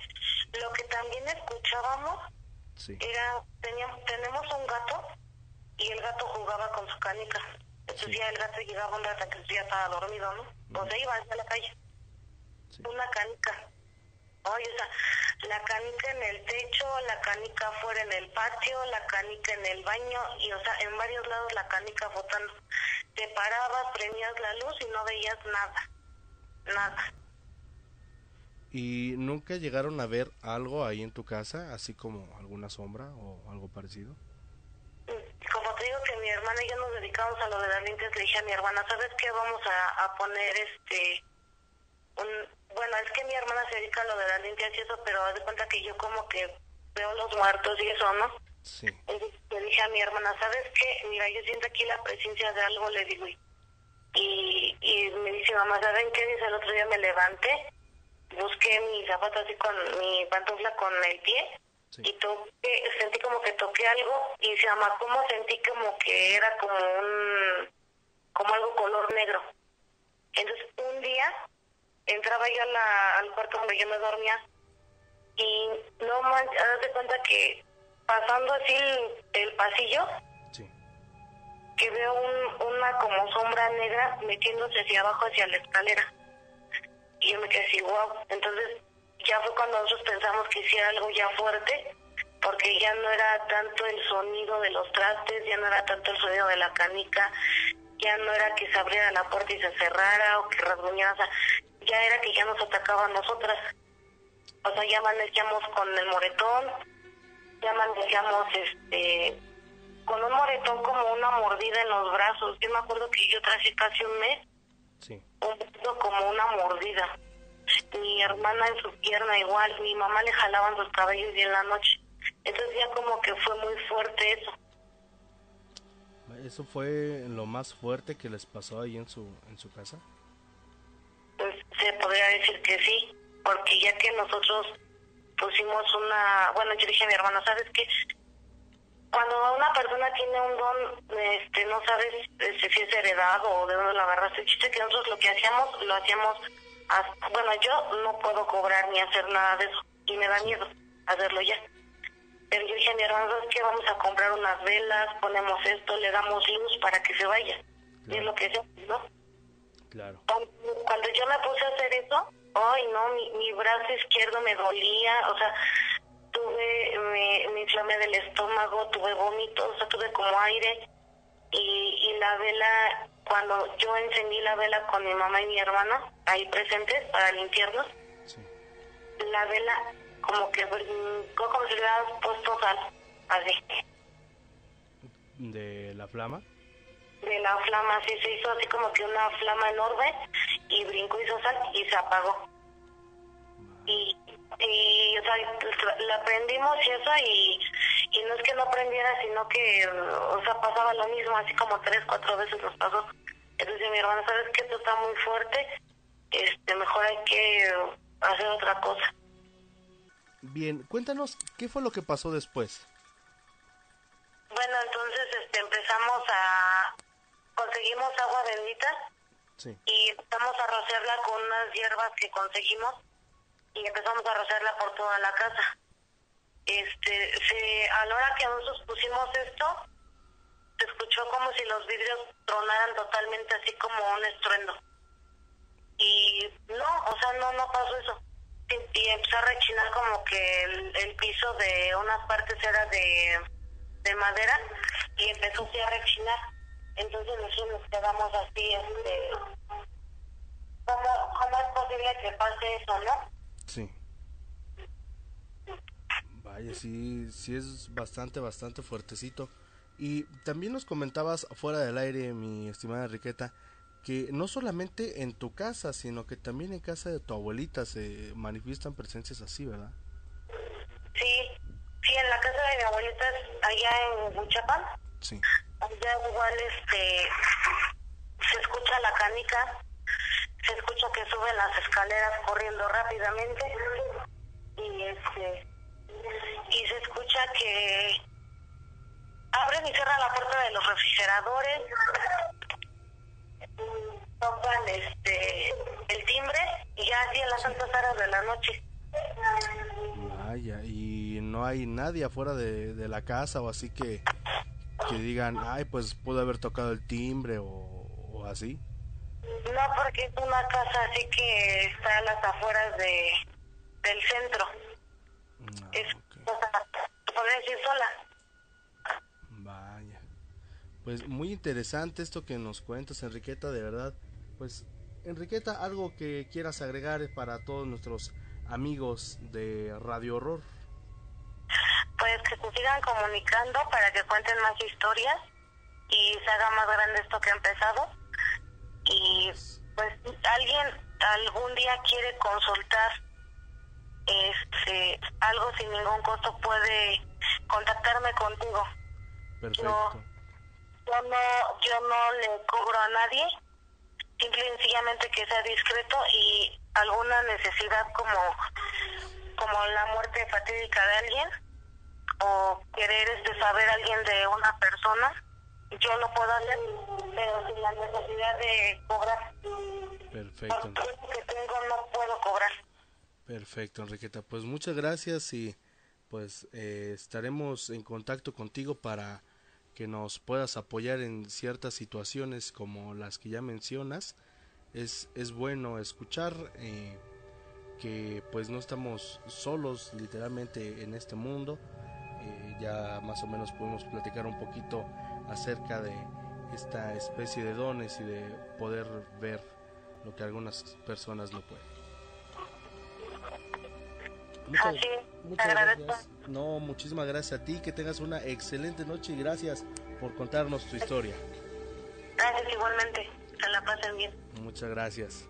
Lo que también escuchábamos Sí. era, teníamos, tenemos un gato y el gato jugaba con su canica. Entonces ya el gato llegaba un rato que ya estaba dormido, ¿no? O se iba hacia la calle. Una canica. Oye, o sea, la canica en el techo, la canica afuera en el patio, la canica en el baño y, o sea, en varios lados la canica botando. Te parabas, prendías la luz y no veías nada. Nada. ¿Y nunca llegaron a ver algo ahí en tu casa, así como alguna sombra o algo parecido? Como te digo que mi hermana y yo nos dedicamos a lo de las limpias, le dije a mi hermana, ¿sabes qué? Vamos a, a poner este... Un, bueno, es que mi hermana se dedica a lo de las limpias y eso, pero haz de cuenta que yo como que veo los muertos y eso, ¿no? Sí. Entonces le dije a mi hermana, ¿sabes qué? Mira, yo siento aquí la presencia de algo, le digo. Y, y, y me dice, mamá, ¿saben qué? Dice, el otro día me levanté, busqué mi zapato así con mi pantufla con el pie y toqué, sentí como que toqué algo y se llama, ¿cómo sentí como que era como un, como algo color negro? Entonces un día entraba yo a la, al cuarto donde yo me dormía y no manches, haz de cuenta que pasando así el, el pasillo, que veo un, una como sombra negra metiéndose hacia abajo, hacia la escalera. Y yo me quedé así, wow. Entonces ya fue cuando nosotros pensamos que hiciera algo ya fuerte, porque ya no era tanto el sonido de los trastes, ya no era tanto el sonido de la canica, ya no era que se abriera la puerta y se cerrara o que rasguñara, o sea, ya era que ya nos atacaba a nosotras. O sea, ya amanecíamos con el moretón, ya amanecíamos este con un moretón como una mordida en los brazos. Yo me acuerdo que yo traje casi un mes, Sí. un poquito como una mordida. Mi hermana en su pierna igual, mi mamá le jalaban los cabellos y en la noche. Entonces ya como que fue muy fuerte eso. ¿Eso fue lo más fuerte que les pasó ahí en su, en su casa? Pues se podría decir que sí, porque ya que nosotros pusimos una, bueno, yo dije a mi hermana, ¿sabes qué? Cuando una persona tiene un don, este, no sabes este, si es heredado o de dónde lo agarraste. El chiste es que nosotros lo que hacíamos, lo hacíamos, hasta- bueno, yo no puedo cobrar ni hacer nada de eso y me da miedo hacerlo ya. Pero yo dije a mi hermano, ¿sabes qué? Vamos a comprar unas velas, ponemos esto, le damos luz para que se vaya. Y es lo que yo, ¿no? Claro. Cuando, cuando yo me puse a hacer eso, ay no, mi, mi brazo izquierdo me dolía, o sea, tuve, me, me inflamé del estómago, tuve vómitos, o sea, tuve como aire. Y, y la vela, cuando yo encendí la vela con mi mamá y mi hermano, ahí presentes para limpiarnos, la vela como que brincó como si le hubieran puesto sal, así. De la flama. de la flama, así se hizo así como que una flama enorme y brincó hizo sal y se apagó. Y, y o sea, la prendimos y eso y, y no es que no prendiera, sino que, o sea, pasaba lo mismo, así como tres, cuatro veces nos pasó. Entonces mi hermano, ¿sabes que Esto está muy fuerte, este, mejor hay que hacer otra cosa. Bien, cuéntanos qué fue lo que pasó después. Bueno, entonces este, empezamos a... conseguimos agua bendita Sí. y empezamos a rociarla con unas hierbas que conseguimos y empezamos a rociarla por toda la casa. Este, se, a la hora que nosotros pusimos esto, se escuchó como si los vidrios tronaran totalmente así como un estruendo. Y no, o sea, no, no pasó eso. Y, empezó a rechinar como que el, el piso de unas partes era de, de madera y empezó así a rechinar. Entonces nosotros nos quedamos así, este, ¿cómo, ¿cómo es posible que pase eso, no? Sí. Vaya, sí, sí es bastante, bastante fuertecito. Y también nos comentabas fuera del aire, mi estimada Enriqueta, que no solamente en tu casa, sino que también en casa de tu abuelita se manifiestan presencias así, ¿verdad? Sí, sí, en la casa de mi abuelita, allá en Huchapán, Sí. allá igual este, se escucha la canica, se escucha que suben las escaleras corriendo rápidamente y este y se escucha que abren y cierran la puerta de los refrigeradores tocan este el timbre y ya así en las altas horas de la noche Vaya, y no hay nadie afuera de, la casa o así que, que digan, ay, pues pudo haber tocado el timbre o así. No porque es una casa así que está a las afueras de del centro es o sea, se podría decir sola Vaya. Pues muy interesante esto que nos cuentas, Enriqueta, de verdad. Pues, Enriqueta, algo que quieras agregar para todos nuestros amigos de Radio Horror. pues que se sigan comunicando para que cuenten más historias y se haga más grande esto que ha empezado y pues alguien algún día quiere consultar este algo sin ningún costo puede contactarme contigo Perfecto. yo no yo no le cobro a nadie simple y sencillamente que sea discreto y alguna necesidad como como la muerte fatídica de alguien o querer este saber a alguien de una persona yo lo puedo hacer pero sin la necesidad de cobrar Perfecto. por que tengo no puedo cobrar Perfecto, Enriqueta. Pues muchas gracias y pues eh, estaremos en contacto contigo para que nos puedas apoyar en ciertas situaciones como las que ya mencionas. Es, es bueno escuchar eh, que pues no estamos solos literalmente en este mundo. Eh, ya más o menos podemos platicar un poquito acerca de esta especie de dones y de poder ver lo que algunas personas no pueden. Muchas, Así es, te muchas gracias. No, muchísimas gracias a ti. Que tengas una excelente noche y gracias por contarnos tu historia. gracias igualmente que la pasen bien Muchas gracias.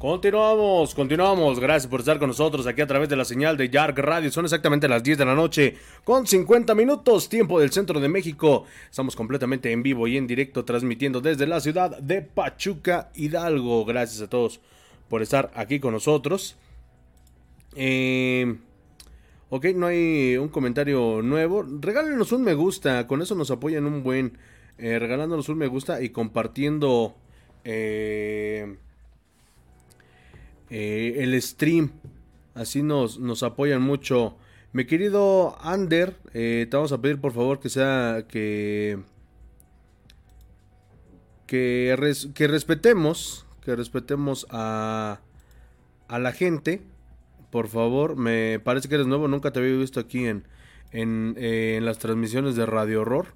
Continuamos, continuamos. Gracias por estar con nosotros aquí a través de la señal de Yark Radio. Son exactamente las 10 de la noche con 50 minutos, tiempo del centro de México. Estamos completamente en vivo y en directo transmitiendo desde la ciudad de Pachuca, Hidalgo. Gracias a todos por estar aquí con nosotros. Eh, ok, no hay un comentario nuevo. Regálenos un me gusta, con eso nos apoyan un buen. eh, regalándonos un me gusta y compartiendo. Eh, eh, el stream. Así nos, nos apoyan mucho Mi querido Ander, eh, te vamos a pedir por favor que sea que que, respetemos, que respetemos a a la gente. Por favor, me parece que eres nuevo, nunca te había visto aquí en en, eh, en las transmisiones de Radio Horror.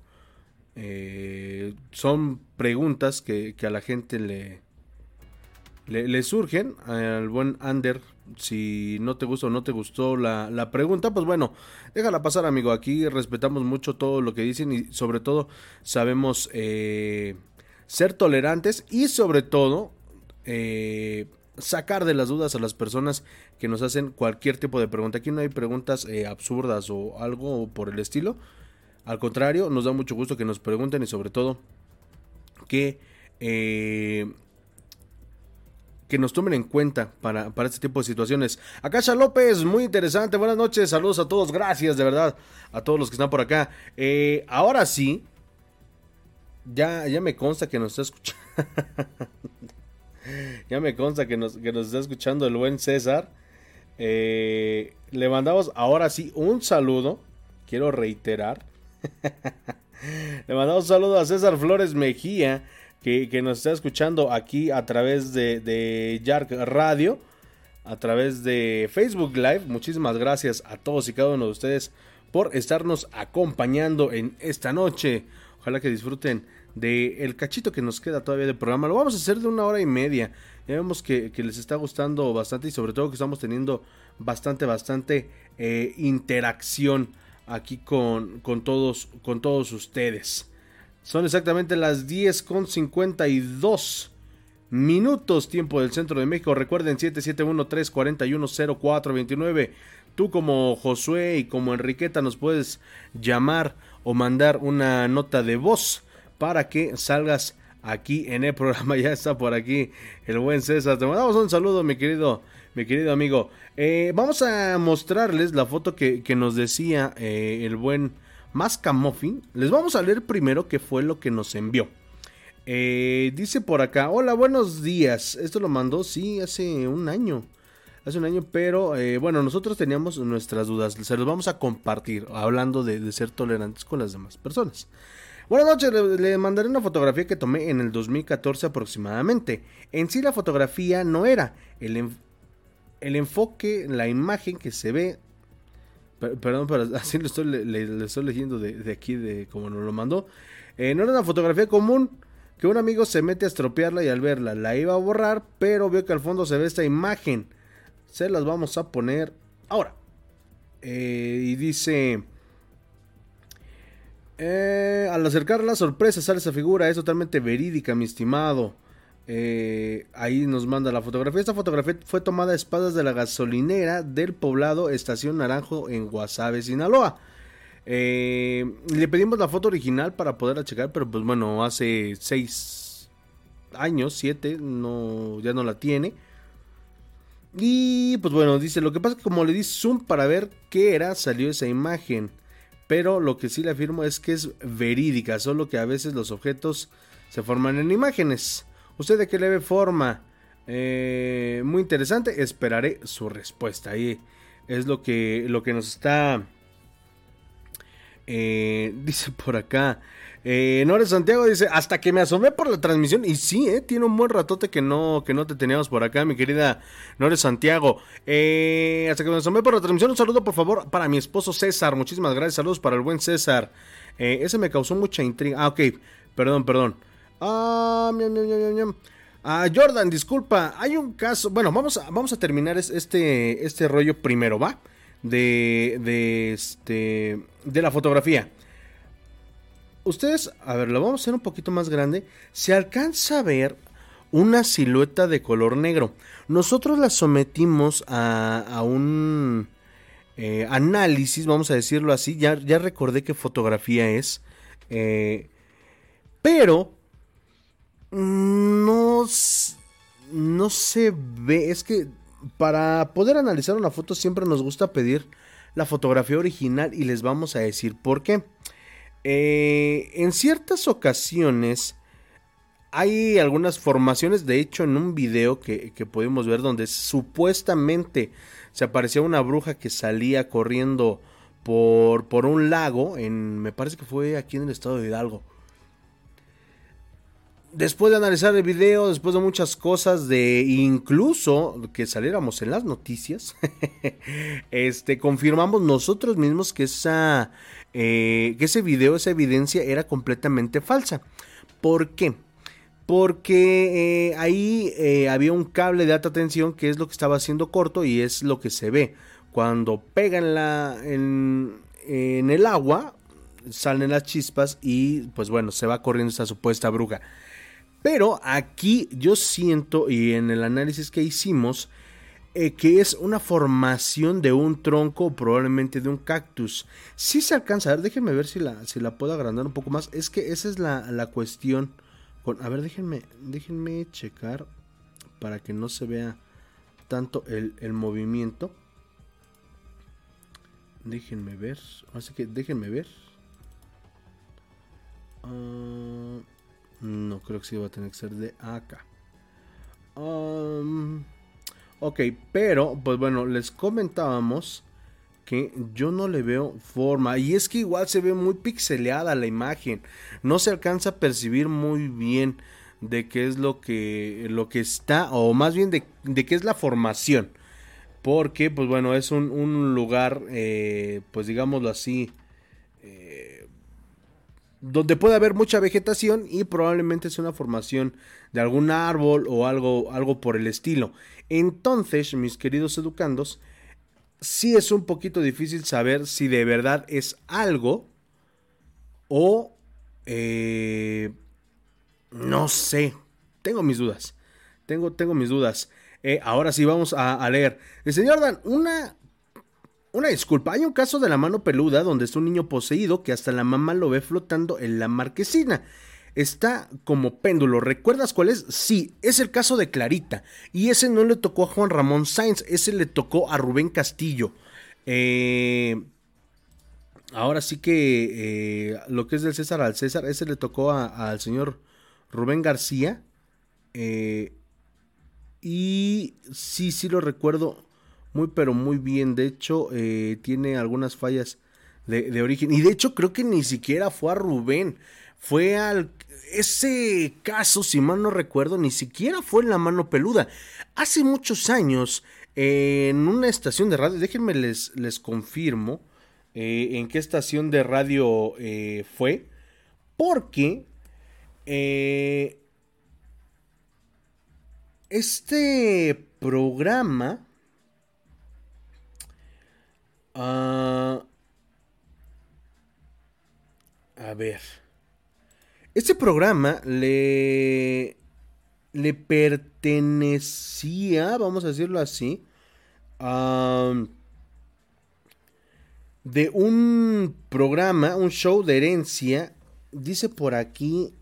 Son preguntas que, que, a la gente le, le, surgen. Al buen Ander, si no te gustó o no te gustó la, la, pregunta, pues bueno, déjala pasar, amigo. Aquí respetamos mucho todo lo que dicen y sobre todo sabemos eh, ser tolerantes y sobre todo eh, sacar de las dudas a las personas que nos hacen cualquier tipo de pregunta. Aquí no hay preguntas eh, absurdas o algo por el estilo. Al contrario, nos da mucho gusto que nos pregunten y sobre todo que, eh, que nos tomen en cuenta para, para, este tipo de situaciones. Akasha López, muy interesante. Buenas noches, saludos a todos. Gracias de verdad a todos los que están por acá. Eh, ahora sí, ya, ya me consta que nos está escuchando. <laughs> ya me consta que nos, que nos está escuchando el buen César. Eh, le mandamos ahora sí un saludo. Quiero reiterar. <laughs> le mandamos un saludo a César Flores Mejía. Que, que nos está escuchando aquí a través de, de Yark Radio. A través de Facebook Live. Muchísimas gracias a todos y cada uno de ustedes por estarnos acompañando en esta noche. Ojalá que disfruten de el cachito que nos queda todavía del programa. Lo vamos a hacer de una hora y media. Ya vemos que, les está gustando bastante y sobre todo que estamos teniendo bastante, bastante eh, interacción aquí con, con, todos, con todos ustedes. Son exactamente las 10 con 52 minutos tiempo del centro de México. Recuerden 771-341-0429. Tú como Josué y como Enriqueta nos puedes llamar o mandar una nota de voz para que salgas aquí en el programa. <laughs> Ya está por aquí el buen César. Te mandamos un saludo, mi querido, mi querido amigo. Eh, vamos a mostrarles la foto que, nos decía eh, el buen Mascamuffin. Les vamos a leer primero qué fue lo que nos envió. Eh, dice por acá, hola, buenos días. Esto lo mandó, sí, hace un año. Hace un año, pero bueno, nosotros teníamos nuestras dudas. Se los vamos a compartir, hablando de ser tolerantes con las demás personas. Buenas noches, le, mandaré una fotografía que tomé en el 2014 aproximadamente. En sí la fotografía no era el, el enfoque, la imagen que se ve... perdón, pero <laughs> así lo estoy, le, estoy leyendo de, aquí, de como nos lo mandó. Eh, no era una fotografía común que un amigo se mete a estropearla y al verla la iba a borrar, pero vio que al fondo se ve esta imagen. Se las vamos a poner ahora. Eh, y dice... Eh, al acercar la sorpresa sale esa figura, es totalmente verídica, mi estimado. Eh, ahí nos manda la fotografía. Esta fotografía fue tomada a espadas de la gasolinera del poblado Estación Naranjo en Guasave, Sinaloa. Eh, le pedimos la foto original para poderla checar, pero pues bueno, hace seis años, siete, no, ya no la tiene. Y pues bueno, dice, lo que pasa es que como le di zoom para ver qué era, salió esa imagen pero lo que sí le afirmo es que es verídica, solo que a veces los objetos se forman en imágenes. ¿Usted de qué le ve forma? Eh, muy interesante, esperaré su respuesta. Ahí es lo que, lo que nos está... Eh, <laughs> dice por acá. Eh, Nore Santiago dice, hasta que me asomé por la transmisión. Y sí, eh, tiene un buen ratote que no, que no te teníamos por acá, mi querida Nore Santiago. Eh, hasta que me asomé por la transmisión, un saludo por favor para mi esposo César. Muchísimas gracias, saludos para el buen César. Eh, ese me causó mucha intriga. Ah, ok, perdón, perdón. Ah, ah, Jordan, disculpa, hay un caso. Bueno, vamos a, vamos a terminar este, este rollo primero, ¿va? De, de, este, de la fotografía ustedes, a ver, lo vamos a hacer un poquito más grande. Se alcanza a ver una silueta de color negro. Nosotros la sometimos a, un eh, análisis, vamos a decirlo así. Ya, ya recordé qué fotografía es. Eh, pero no, no se ve. Es que para poder analizar una foto siempre nos gusta pedir la fotografía original y les vamos a decir por qué. Eh, en ciertas ocasiones hay algunas formaciones, de hecho, en un video que, que pudimos ver donde supuestamente se aparecía una bruja que salía corriendo por, por un lago, en, me parece que fue aquí en el estado de Hidalgo. Después de analizar el video, después de muchas cosas, de incluso que saliéramos en las noticias, <laughs> este, confirmamos nosotros mismos que, esa, eh, que ese video, esa evidencia era completamente falsa. ¿Por qué? Porque eh, ahí eh, había un cable de alta tensión que es lo que estaba haciendo corto y es lo que se ve. Cuando pega en, la, en, en el agua, salen las chispas y pues bueno, se va corriendo esta supuesta bruja. Pero aquí yo siento, y en el análisis que hicimos, eh, que es una formación de un tronco, probablemente de un cactus. Si se alcanza a ver, déjenme ver si la, si la puedo agrandar un poco más. Es que esa es la, la cuestión. Con, a ver, déjenme, déjenme checar para que no se vea tanto el, el movimiento. Déjenme ver. Así que déjenme ver. Uh, no creo que sí va a tener que ser de acá. Um, ok, pero pues bueno, les comentábamos que yo no le veo forma. Y es que igual se ve muy pixeleada la imagen. No se alcanza a percibir muy bien de qué es lo que, lo que está, o más bien de, de qué es la formación. Porque, pues bueno, es un, un lugar, eh, pues digámoslo así, eh, donde puede haber mucha vegetación y probablemente es una formación de algún árbol o algo, algo por el estilo. Entonces, mis queridos educandos, sí es un poquito difícil saber si de verdad es algo o eh, no sé. Tengo mis dudas. Tengo, tengo mis dudas. Eh, ahora sí vamos a, a, leer. El señor Dan, una, una disculpa. Hay un caso de la mano peluda donde está un niño poseído que hasta la mamá lo ve flotando en la marquesina. Está como péndulo. ¿Recuerdas cuál es? Sí, es el caso de Clarita. Y ese no le tocó a Juan Ramón Sainz, ese le tocó a Rubén Castillo. Eh, ahora sí que eh, lo que es del César al César, ese le tocó al señor Rubén García. Eh, y sí, sí lo recuerdo muy, pero muy bien. De hecho, eh, tiene algunas fallas de, origen. Y de hecho, creo que ni siquiera fue a Rubén. Fue al. Ese caso, si mal no recuerdo, ni siquiera fue en la mano peluda. Hace muchos años, en una estación de radio, déjenme les, les confirmo eh, en qué estación de radio eh, fue. Porque este programa uh, a ver este programa le le pertenecía vamos a decirlo así uh, de un programa un show de herencia dice por aquí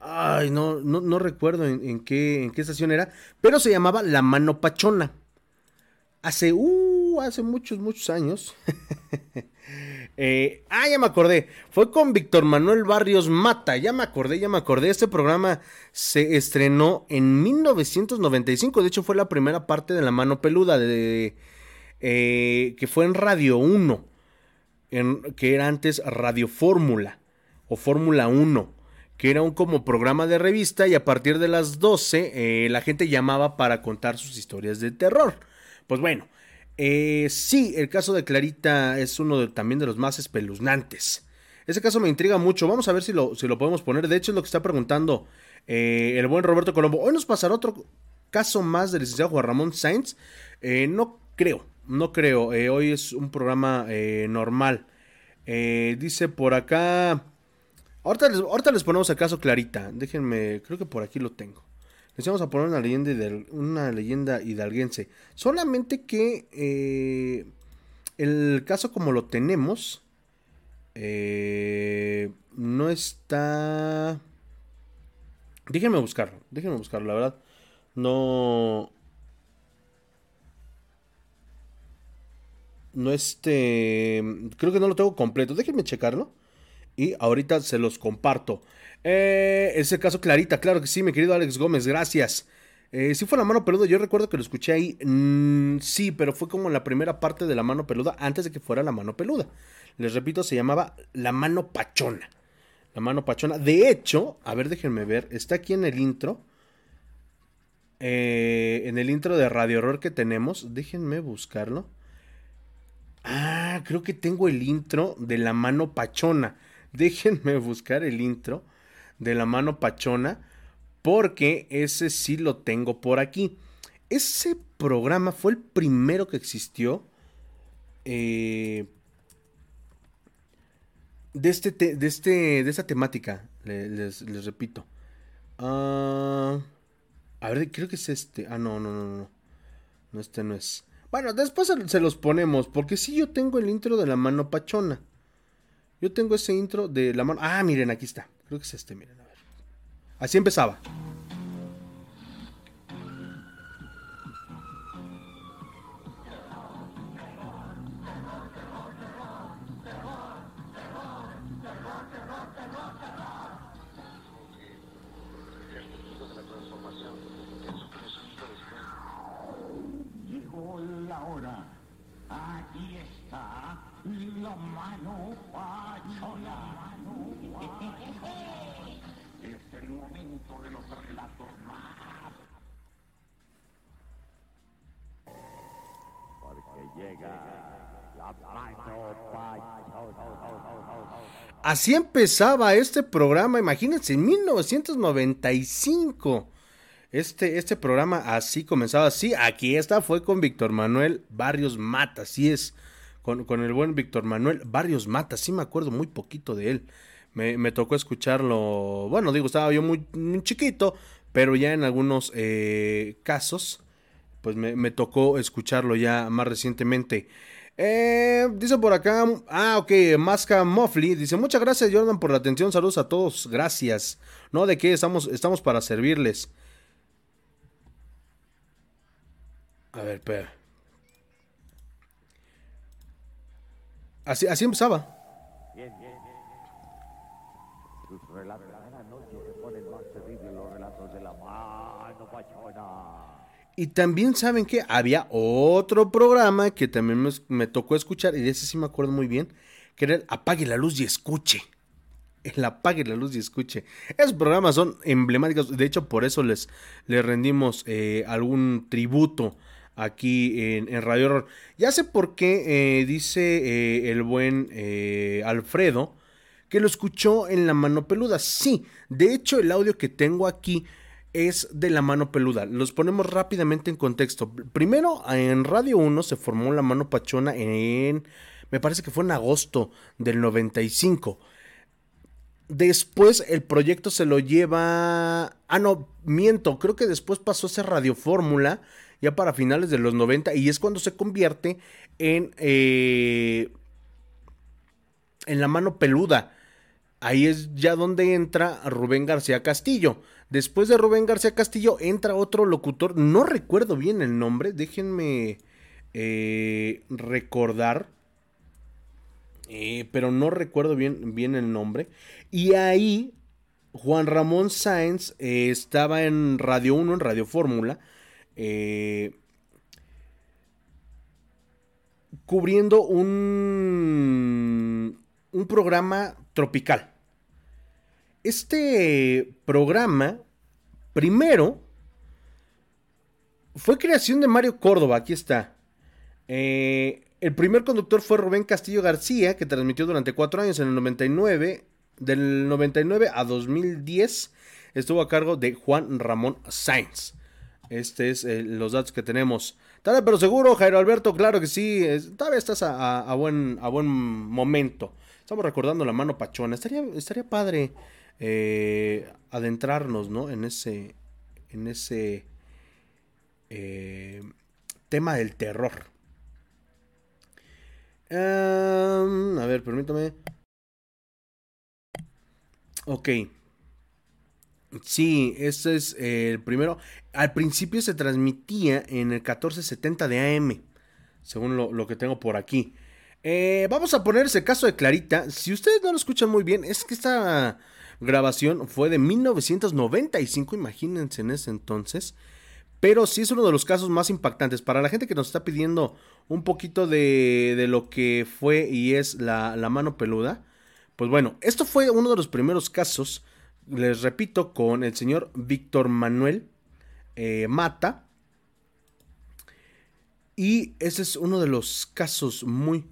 Ay, no, no, no recuerdo en, en, qué, en qué estación era, pero se llamaba La Mano Pachona. Hace, uh, hace muchos, muchos años. <laughs> eh, ah, ya me acordé. Fue con Víctor Manuel Barrios Mata. Ya me acordé, ya me acordé. Este programa se estrenó en 1995. De hecho, fue la primera parte de La Mano Peluda, de, eh, que fue en Radio 1, en, que era antes Radio Fórmula o Fórmula 1 que era un como programa de revista y a partir de las 12 eh, la gente llamaba para contar sus historias de terror. Pues bueno, eh, sí, el caso de Clarita es uno también de los más espeluznantes. Ese caso me intriga mucho, vamos a ver si lo, si lo podemos poner. De hecho es lo que está preguntando eh, el buen Roberto Colombo. Hoy nos pasará otro caso más del licenciado Juan Ramón Sainz. Eh, no creo, no creo. hoy es un programa normal. dice por acá... Ahorita les, ponemos el caso clarita. Déjenme, creo que por aquí lo tengo. Les a poner una leyenda, hidal, una leyenda hidalguense. Solamente que eh, el caso como lo tenemos eh, no está... Déjenme buscarlo, déjenme buscarlo, la verdad. No... No este... Creo que no lo tengo completo. Déjenme checarlo. y ahorita se los comparto. Eh, ese caso Clarita, claro que sí, mi querido Alex Gómez, gracias. Eh, sí fue la mano peluda, yo recuerdo que lo escuché ahí. Mm, sí, pero fue como la primera parte de la mano peluda antes de que fuera la mano peluda. Les repito, se llamaba la mano pachona. La mano pachona. De hecho, a ver, déjenme ver, está aquí en el intro. Eh, en el intro de Radio Horror que tenemos, déjenme buscarlo. Ah, creo que tengo el intro de la mano pachona. Déjenme buscar el intro de la mano pachona porque ese sí lo tengo por aquí. Ese programa fue el primero que existió eh, de, este de, este, de esta temática, les, repito. Ah, a ver, creo que es este. Ah, no, no, no, no. No, este no es. Bueno, después se los ponemos, porque sí yo tengo el intro de la mano pachona. Yo tengo ese intro de la mano... Ah, miren, aquí está. Creo que es este, miren, a ver. Así empezaba. Así empezaba este programa, imagínense, en 1995. Este, este programa así comenzaba así. Aquí está, fue con Víctor Manuel Barrios Mata, así es. Con, el buen Víctor Manuel Barrios Mata, sí me acuerdo muy poquito de él. Me, tocó escucharlo, bueno, digo, estaba yo muy, chiquito, pero ya en algunos eh, casos, pues me, me tocó escucharlo ya más recientemente. Eh, dice por acá, ah, ok, Masca Moffly, dice, muchas gracias Jordan por la atención, saludos a todos, gracias. No, de qué, estamos, estamos para servirles. A ver, espera. Así, así empezaba. Y también saben que había otro programa que también me, tocó escuchar, y de ese sí me acuerdo muy bien, que era el Apague la luz y escuche. El Apague la luz y escuche. Esos programas son emblemáticos, de hecho por eso les, les rendimos eh, algún tributo aquí en, Radio Horror. Ya sé por qué eh, dice eh, el buen Alfredo que lo escuchó en la mano peluda. Sí, de hecho el audio que tengo aquí es de la mano peluda. Los ponemos rápidamente en contexto. Primero, en Radio 1 se formó la mano pachona en, me parece que fue en agosto del 95. Después el proyecto se lo lleva... Ah, no, miento, creo que después pasó a ser Radio Fórmula, ya para finales de los 90, y es cuando se convierte en... Eh, en la mano peluda. Ahí es ya donde entra Rubén García Castillo. Después de Rubén García Castillo entra otro locutor, no recuerdo bien el nombre, déjenme eh, recordar, eh, pero no recuerdo bien, bien, el nombre. Y ahí Juan Ramón Sáenz eh, estaba en Radio 1, en Radio Fórmula, cubriendo un, un programa tropical. Este programa, primero, fue creación de Mario Córdoba, aquí está. Eh, el primer conductor fue Rubén Castillo García, que transmitió durante cuatro años en el 99. Del 99 a 2010 estuvo a cargo de Juan Ramón Sainz. Este es eh, los datos que tenemos. Tal pero seguro, Jairo Alberto, claro que sí. tal vez estás a, buen, a buen momento. Estamos recordando la mano pachona. Estaría, estaría padre eh, adentrarnos, ¿no? En ese, en ese eh, tema del terror. a ver, permítame. Ok. Sí, este es el primero. Al principio se transmitía en el 1470 de AM, según lo, lo que tengo por aquí. Eh, vamos a poner ese caso de Clarita. Si ustedes no lo escuchan muy bien, es que esta grabación fue de 1995, imagínense en ese entonces. Pero sí es uno de los casos más impactantes. Para la gente que nos está pidiendo un poquito de, de lo que fue y es la, la, mano peluda. Pues bueno, esto fue uno de los primeros casos, les repito, con el señor Víctor Manuel eh, Mata. Y ese es uno de los casos muy,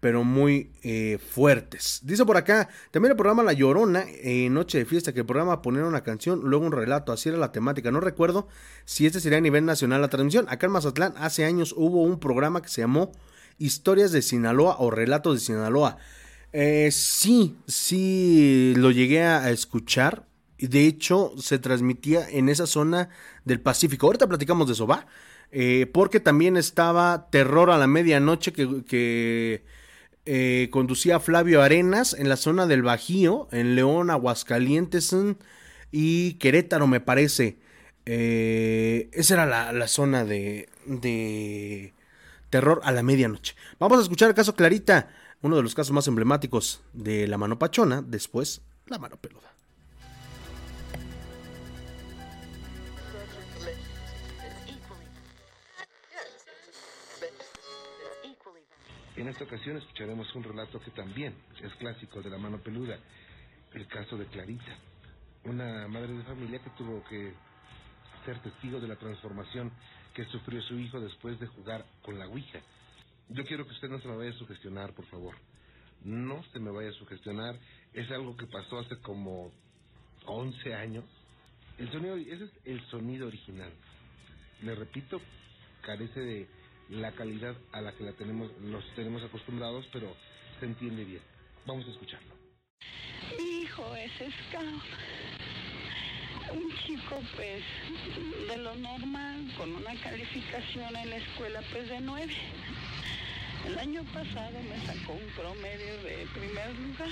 pero muy eh, fuertes. Dice por acá, también el programa La Llorona, eh, Noche de Fiesta, que el programa poner una canción, luego un relato, así era la temática. No recuerdo si este sería a nivel nacional la transmisión. Acá en Mazatlán hace años hubo un programa que se llamó Historias de Sinaloa o Relatos de Sinaloa. Eh, sí, sí, lo llegué a escuchar. De hecho, se transmitía en esa zona del Pacífico. Ahorita platicamos de eso, ¿va? Eh, porque también estaba Terror a la Medianoche que... que eh, conducía Flavio Arenas en la zona del Bajío, en León, Aguascalientes y Querétaro, me parece. Eh, esa era la, la zona de, de, terror a la medianoche. Vamos a escuchar el caso Clarita, uno de los casos más emblemáticos de la mano pachona, después la mano peluda. En esta ocasión escucharemos un relato que también es clásico de la mano peluda, el caso de Clarita, una madre de familia que tuvo que ser testigo de la transformación que sufrió su hijo después de jugar con la Ouija. Yo quiero que usted no se me vaya a sugestionar, por favor. No se me vaya a sugestionar. Es algo que pasó hace como 11 años. El sonido, ese es el sonido original. Le repito, carece de la calidad a la que la tenemos, nos tenemos acostumbrados, pero se entiende bien. Vamos a escucharlo. Mi hijo es scout. Un chico, pues, de lo normal, con una calificación en la escuela, pues, de nueve. El año pasado me sacó un promedio de primer lugar.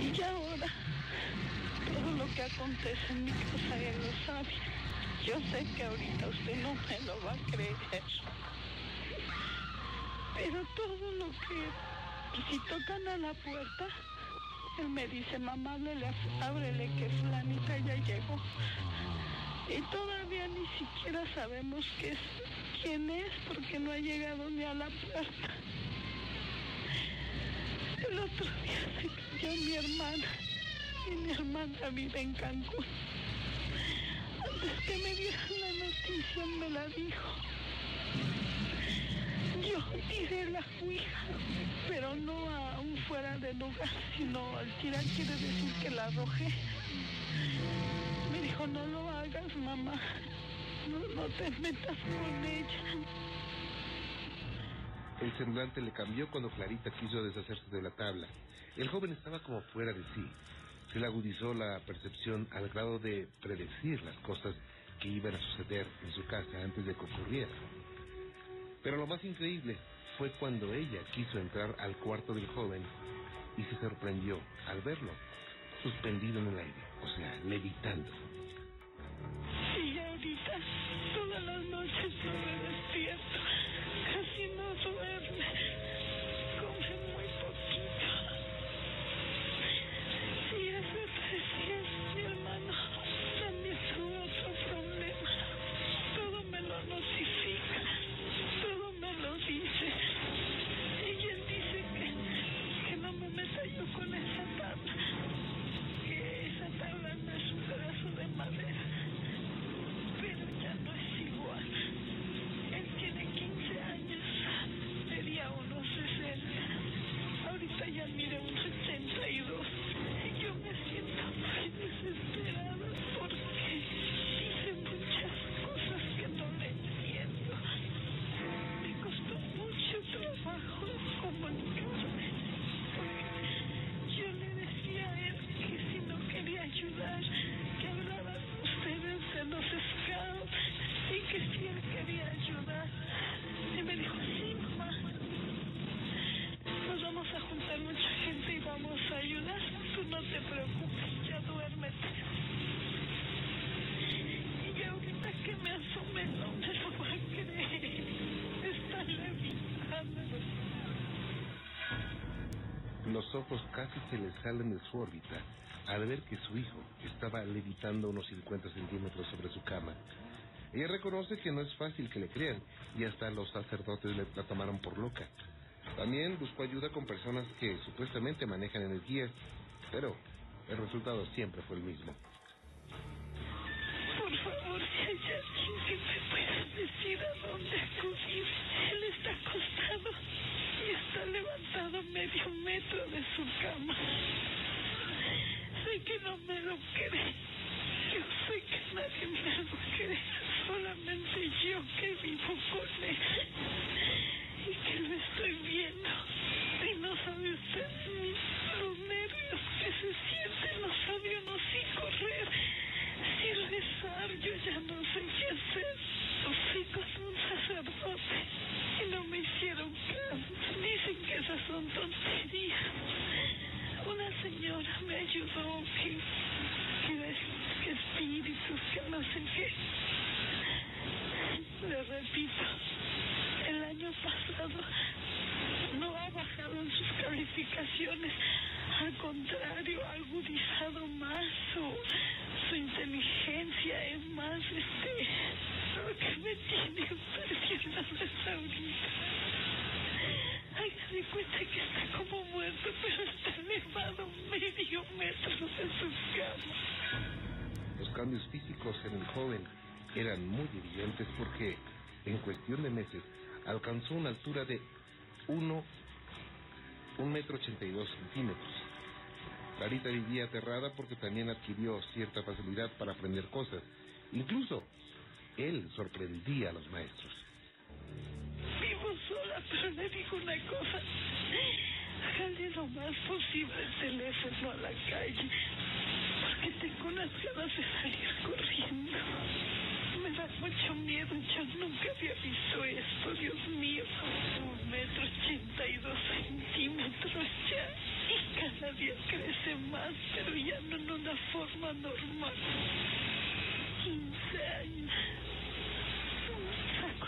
Y ahora, todo lo que acontece en mi casa, él lo sabe. Yo sé que ahorita usted no me lo va a creer. Pero todo lo que... Si tocan a la puerta, él me dice, mamá, ábrele, ábrele que fulanita ya llegó. Y todavía ni siquiera sabemos quién es porque no ha llegado ni a la puerta. El otro día se cayó mi hermana y mi hermana vive en Cancún. Que me dieran la noticia me la dijo. Yo tiré la ouija, pero no a un fuera de lugar, sino al tirar quiere decir que la arrojé. Me dijo, no lo hagas, mamá. No, no te metas con ella. El semblante le cambió cuando Clarita quiso deshacerse de la tabla. El joven estaba como fuera de sí. Se le agudizó la percepción al grado de predecir las cosas que iban a suceder en su casa antes de que ocurriera. Pero lo más increíble fue cuando ella quiso entrar al cuarto del joven y se sorprendió al verlo suspendido en el aire, o sea, levitando. Y ahorita, todas las noches no me despierto. Se le salen de su órbita al ver que su hijo estaba levitando unos 50 centímetros sobre su cama. Ella reconoce que no es fácil que le crean y hasta los sacerdotes le, la tomaron por loca. También buscó ayuda con personas que supuestamente manejan energías, pero el resultado siempre fue el mismo. Por favor, si hay alguien que me pueda decir a dónde acudir. Él está acostado y está levantado medio metro de su cama. Sé que no me lo cree. Yo sé que nadie me lo cree. Solamente yo que vivo con él. Y que lo estoy viendo. Y no sabe usted ni los nervios que se sienten. No sabe uno si correr, si rezar. Yo ya no sé qué hacer. Fui con un sacerdote y no me hicieron caso. Son tonterías. Una señora me ayudó que, que, que espíritus, que no sé qué. Le repito, el año pasado no ha bajado en sus calificaciones. Al contrario, ha agudizado más su, su inteligencia, es más, este, lo que me tiene impresionado es ahorita. Hágase cuenta que está como muerto, pero está elevado medio metro de su cama. Los cambios físicos en el joven eran muy evidentes porque en cuestión de meses alcanzó una altura de 1 un metro ochenta y dos centímetros. Clarita vivía aterrada porque también adquirió cierta facilidad para aprender cosas. Incluso él sorprendía a los maestros. Sola, pero le digo una cosa. Jale lo más posible el teléfono a la calle, porque tengo unas ganas de salir corriendo. Me da mucho miedo, yo nunca había visto esto, Dios mío. Un metro ochenta y dos centímetros ya, y cada día crece más, pero ya no en una forma normal. 15 años.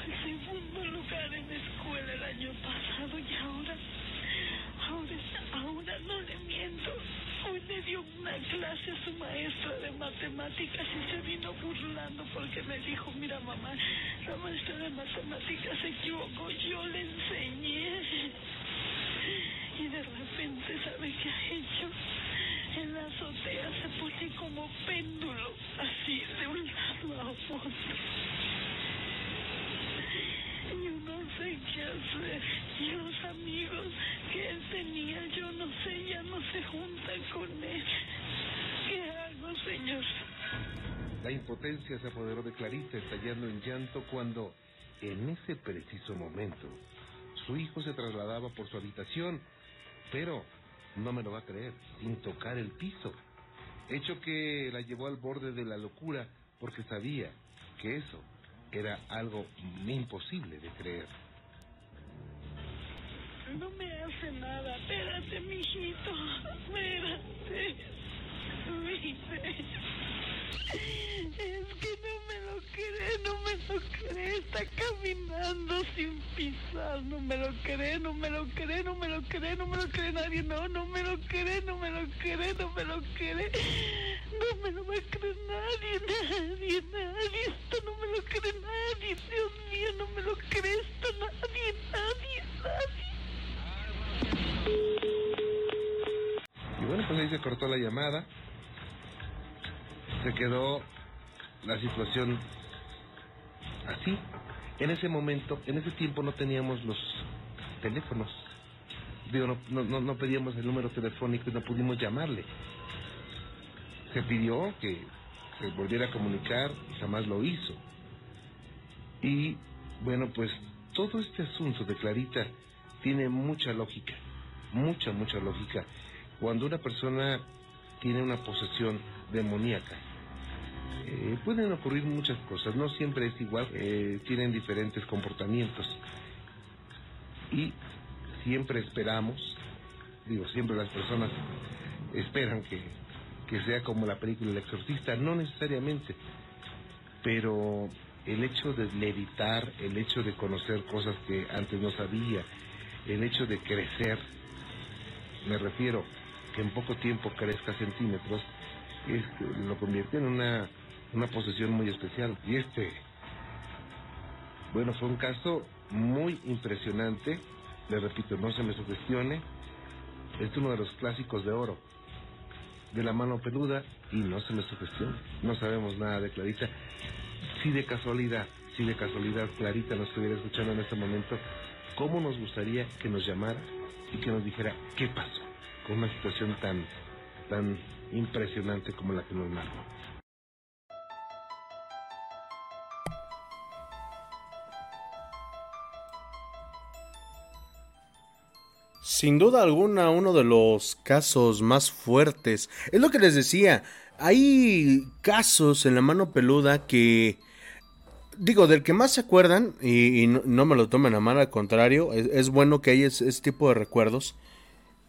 El segundo lugar en la escuela el año pasado y ahora, ahora, ahora no le miento. Hoy le dio una clase a su maestra de matemáticas y se vino burlando porque me dijo, mira mamá, la maestra de matemáticas se equivocó, yo le enseñé. Y de repente, ¿sabe qué ha hecho? En la azotea se pone como péndulo, así, de un lado a otro. Hacer. Y los amigos que él tenía, yo no sé, ya no se juntan con él. ¿Qué hago, señor? La impotencia se apoderó de Clarita, estallando en llanto cuando, en ese preciso momento, su hijo se trasladaba por su habitación, pero no me lo va a creer, sin tocar el piso. Hecho que la llevó al borde de la locura porque sabía que eso era algo imposible de creer. No me hace nada. Espérate, mijito. Espérate. Es que no me lo cree, no me lo cree. Está caminando sin pisar. No me lo cree, no me lo cree, no me lo cree, no me lo cree nadie. No, no me lo cree, no me lo cree, no me lo cree. No me lo va a creer nadie, nadie, nadie. Esto no me lo cree nadie. Dios mío, no me lo cree esto nadie, nadie, nadie. Y bueno, pues ahí se cortó la llamada. Se quedó la situación así. En ese momento, en ese tiempo no teníamos los teléfonos. Digo, no, no, no, pedíamos el número telefónico y no pudimos llamarle. Se pidió que se volviera a comunicar y jamás lo hizo. Y bueno, pues todo este asunto de Clarita tiene mucha lógica, mucha, mucha lógica. Cuando una persona tiene una posesión demoníaca, eh, pueden ocurrir muchas cosas, no siempre es igual, eh, tienen diferentes comportamientos. Y siempre esperamos, digo, siempre las personas esperan que, que sea como la película El Exorcista, no necesariamente, pero el hecho de levitar, el hecho de conocer cosas que antes no sabía, el hecho de crecer, me refiero que en poco tiempo crezca centímetros, este, lo convierte en una, una posesión muy especial. Y este, bueno, fue un caso muy impresionante. Le repito, no se me sugestione. Es uno de los clásicos de oro. De la mano peluda y no se me sugestione. No sabemos nada de Clarita. Si de casualidad, si de casualidad Clarita nos estuviera escuchando en este momento, ¿cómo nos gustaría que nos llamara y que nos dijera qué pasó con una situación tan, tan impresionante como la que nos narró? Sin duda alguna, uno de los casos más fuertes. Es lo que les decía. Hay casos en la mano peluda que. Digo, del que más se acuerdan, y, no, me lo tomen a mal, al contrario, es, bueno que haya ese, ese, tipo de recuerdos.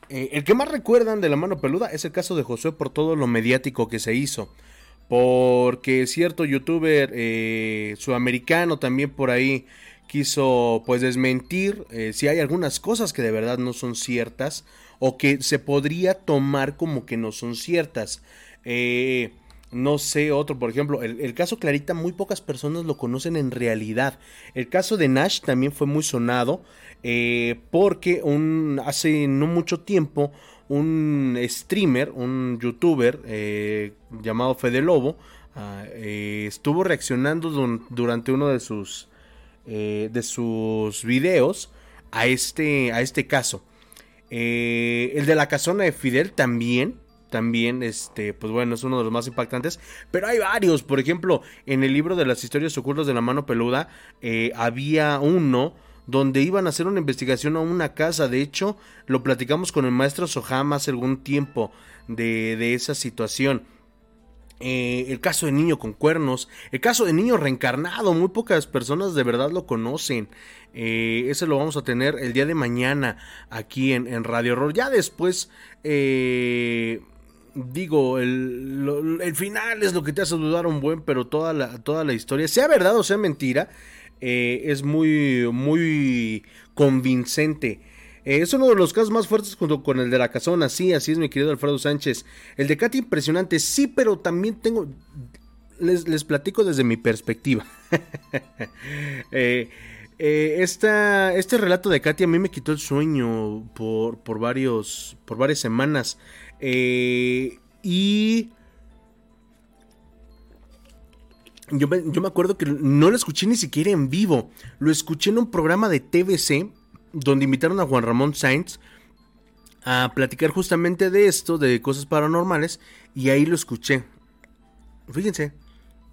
Eh, el que más recuerdan de la mano peluda es el caso de Josué por todo lo mediático que se hizo. Porque cierto youtuber eh, sudamericano también por ahí quiso pues desmentir eh, si hay algunas cosas que de verdad no son ciertas o que se podría tomar como que no son ciertas. Eh, no sé, otro, por ejemplo, el, caso Clarita, muy pocas personas lo conocen en realidad. El caso de Nash también fue muy sonado eh, porque un, hace no mucho tiempo un streamer, un youtuber eh, llamado Fede Lobo, uh, estuvo reaccionando durante uno de sus eh, de sus videos a este, a este caso. Eh, el de la casona de Fidel también, también, este, pues bueno, es uno de los más impactantes. Pero hay varios, por ejemplo, en el libro de las historias ocultas de la mano peluda, eh, había uno donde iban a hacer una investigación a una casa. De hecho, lo platicamos con el maestro Sohama hace algún tiempo de, de esa situación. Eh, el caso de niño con cuernos, el caso de niño reencarnado, muy pocas personas de verdad lo conocen. Eh, ese lo vamos a tener el día de mañana aquí en, en Radio Horror. Ya después, eh, digo, el, el, final es lo que te hace dudar un buen, pero toda la, toda la historia, sea verdad o sea mentira, es muy, muy convincente. Eh, es uno de los casos más fuertes junto con el de la casona, sí, así es mi querido Alfredo Sánchez. El de Katy impresionante, sí, pero también tengo... Les, les platico desde mi perspectiva. <laughs> eh, eh, esta, este relato de Katy a mí me quitó el sueño por, por, varios, por varias semanas. Y... Yo me, yo me acuerdo que no lo escuché ni siquiera en vivo. Lo escuché en un programa de TVC donde invitaron a Juan Ramón Sainz a platicar justamente de esto, de cosas paranormales, y ahí lo escuché. Fíjense,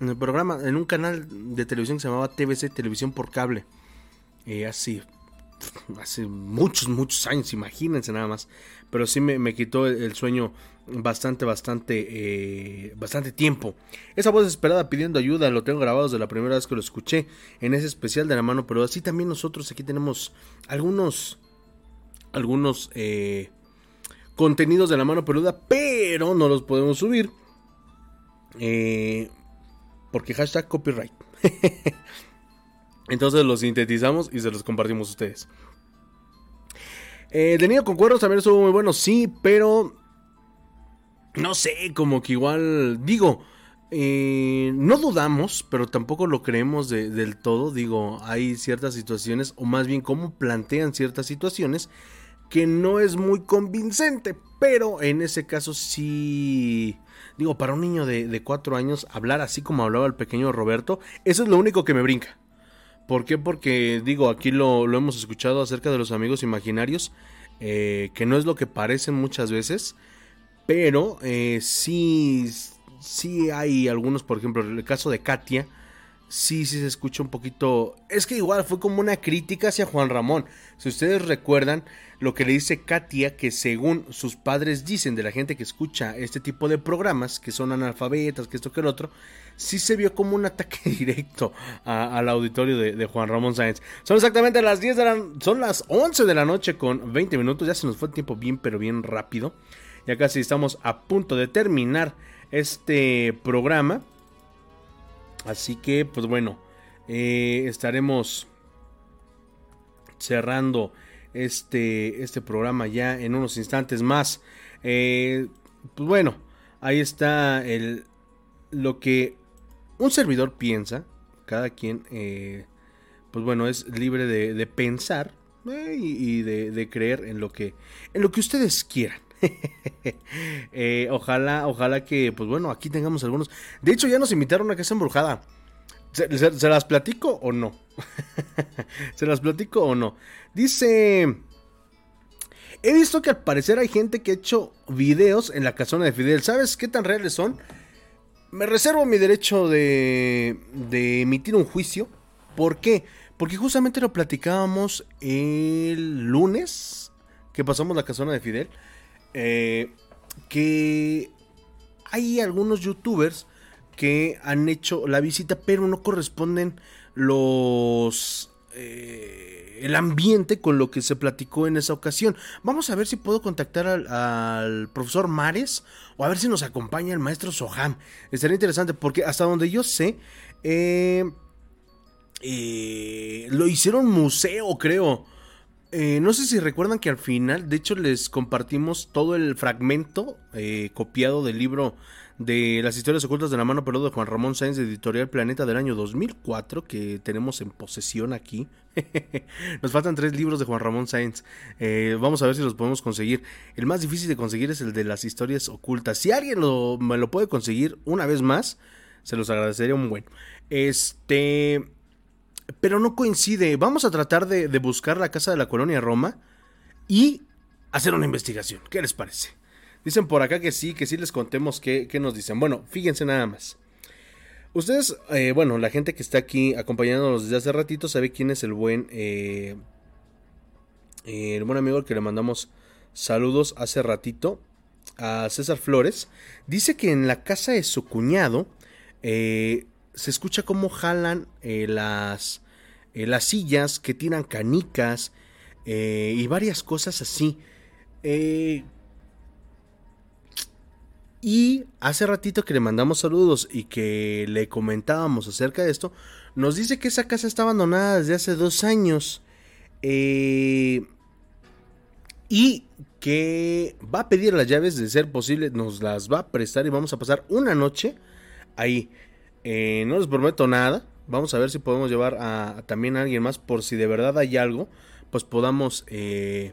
en el programa, en un canal de televisión que se llamaba TVC, Televisión por Cable, eh, así, hace muchos, muchos años, imagínense nada más, pero sí me, me quitó el, sueño bastante, bastante, eh, bastante tiempo. Esa voz esperada pidiendo ayuda, lo tengo grabado desde la primera vez que lo escuché en ese especial de la mano, pero así también nosotros aquí tenemos algunos, algunos eh, contenidos de la mano peluda, pero no los podemos subir. Eh, porque hashtag copyright. <laughs> Entonces los sintetizamos y se los compartimos a ustedes. Eh, niño con cuernos también estuvo muy bueno, sí, pero no sé, como que igual, digo, eh, no dudamos, pero tampoco lo creemos de, del todo, digo, hay ciertas situaciones, o más bien cómo plantean ciertas situaciones, que no es muy convincente, pero en ese caso sí, digo, para un niño de cuatro años, hablar así como hablaba el pequeño Roberto, eso es lo único que me brinca. ¿Por qué? Porque digo, aquí lo, lo hemos escuchado acerca de los amigos imaginarios, eh, que no es lo que parecen muchas veces, pero eh, sí, sí hay algunos, por ejemplo, el caso de Katia, sí, sí se escucha un poquito. Es que igual fue como una crítica hacia Juan Ramón. Si ustedes recuerdan lo que le dice Katia, que según sus padres dicen de la gente que escucha este tipo de programas, que son analfabetas, que esto que el otro, sí se vio como un ataque <laughs> directo al auditorio de, de, Juan Ramón Sáenz. Son exactamente las 10 de la, son las 11 de la noche con 20 minutos. Ya se nos fue el tiempo bien, pero bien rápido. Ya casi estamos a punto de terminar este programa. Así que, pues bueno, eh, estaremos cerrando este, este programa ya en unos instantes más. Eh, pues bueno, ahí está el, lo que un servidor piensa. Cada quien, eh, pues bueno, es libre de, pensar y, de, creer en lo que, en lo que ustedes quieran. <laughs> ojalá, ojalá que, pues bueno, aquí tengamos algunos. De hecho, ya nos invitaron a casa embrujada. ¿Se, las platico o no? <laughs> ¿Se las platico o no? Dice... He visto que al parecer hay gente que ha hecho videos en la casona de Fidel. ¿Sabes qué tan reales son? Me reservo mi derecho de, de emitir un juicio. ¿Por qué? Porque justamente lo platicábamos el lunes que pasamos la casona de Fidel. Eh, que hay algunos youtubers que han hecho la visita, pero no corresponden los... Eh, el ambiente con lo que se platicó en esa ocasión. Vamos a ver si puedo contactar al, profesor Mares o a ver si nos acompaña el maestro Soham. Estaría interesante porque hasta donde yo sé, eh, lo hicieron museo, creo. No sé si recuerdan que al final, de hecho, les compartimos todo el fragmento copiado del libro de las historias ocultas de la mano peluda de Juan Ramón Sáenz de Editorial Planeta del año 2004 que tenemos en posesión aquí. <laughs> Nos faltan tres libros de Juan Ramón Sáenz. Eh, vamos a ver si los podemos conseguir. El más difícil de conseguir es el de las historias ocultas. Si alguien me lo puede conseguir una vez más, se los agradecería un buen. Este... Pero no coincide. Vamos a tratar de, buscar la casa de la colonia Roma y hacer una investigación. ¿Qué les parece? Dicen por acá que sí, que sí les contemos qué, nos dicen. Bueno, fíjense nada más. Ustedes, eh, bueno, la gente que está aquí acompañándonos desde hace ratito sabe quién es el buen, eh, el buen amigo al que le mandamos saludos hace ratito, a César Flores. Dice que en la casa de su cuñado eh, se escucha cómo jalan las, las sillas, que tiran canicas y varias cosas así. Y hace ratito que le mandamos saludos y que le comentábamos acerca de esto, nos dice que esa casa está abandonada desde hace dos años. Eh, y que va a pedir las llaves de ser posible, nos las va a prestar y vamos a pasar una noche ahí. Eh, no les prometo nada. Vamos a ver si podemos llevar a, también a alguien más por si de verdad hay algo, pues podamos eh,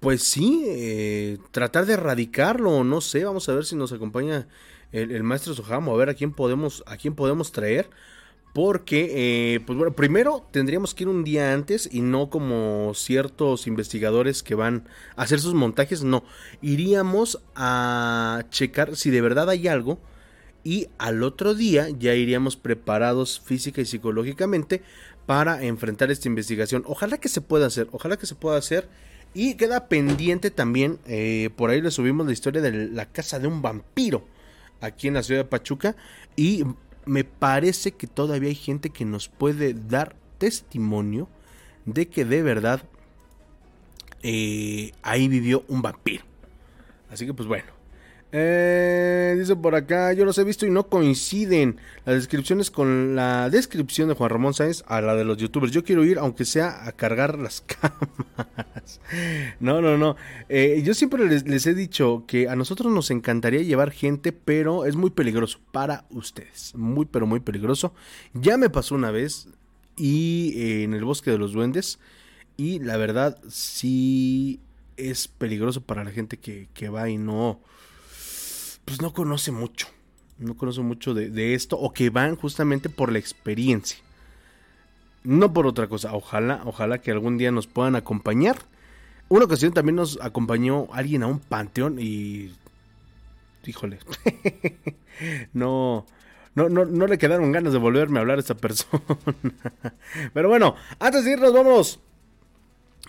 pues sí, eh, tratar de erradicarlo, no sé, vamos a ver si nos acompaña el, maestro Sojamo, a ver a quién podemos, a quién podemos traer. Porque, eh, pues bueno, primero tendríamos que ir un día antes y no como ciertos investigadores que van a hacer sus montajes, no. Iríamos a checar si de verdad hay algo y al otro día ya iríamos preparados física y psicológicamente para enfrentar esta investigación. Ojalá que se pueda hacer, ojalá que se pueda hacer y queda pendiente también, eh, por ahí le subimos la historia de la casa de un vampiro aquí en la ciudad de Pachuca. Y me parece que todavía hay gente que nos puede dar testimonio de que de verdad eh, ahí vivió un vampiro. Así que pues bueno, eh, dice por acá, yo los he visto y no coinciden las descripciones con la descripción de Juan Ramón Sáenz a la de los youtubers. Yo quiero ir, aunque sea a cargar las <laughs> cámaras. No, no, no. Eh, yo siempre les, he dicho que a nosotros nos encantaría llevar gente, pero es muy peligroso para ustedes. Muy, pero muy peligroso. Ya me pasó una vez y eh, en el bosque de los duendes. Y la verdad, sí es peligroso para la gente que, que va y no pues no conoce mucho. No conoce mucho de, esto o que van justamente por la experiencia. No por otra cosa. Ojalá, ojalá que algún día nos puedan acompañar. Una ocasión también nos acompañó alguien a un panteón y... Híjole. <laughs> no, no, no, no le quedaron ganas de volverme a hablar a esta persona. <laughs> Pero bueno, antes de irnos, vamos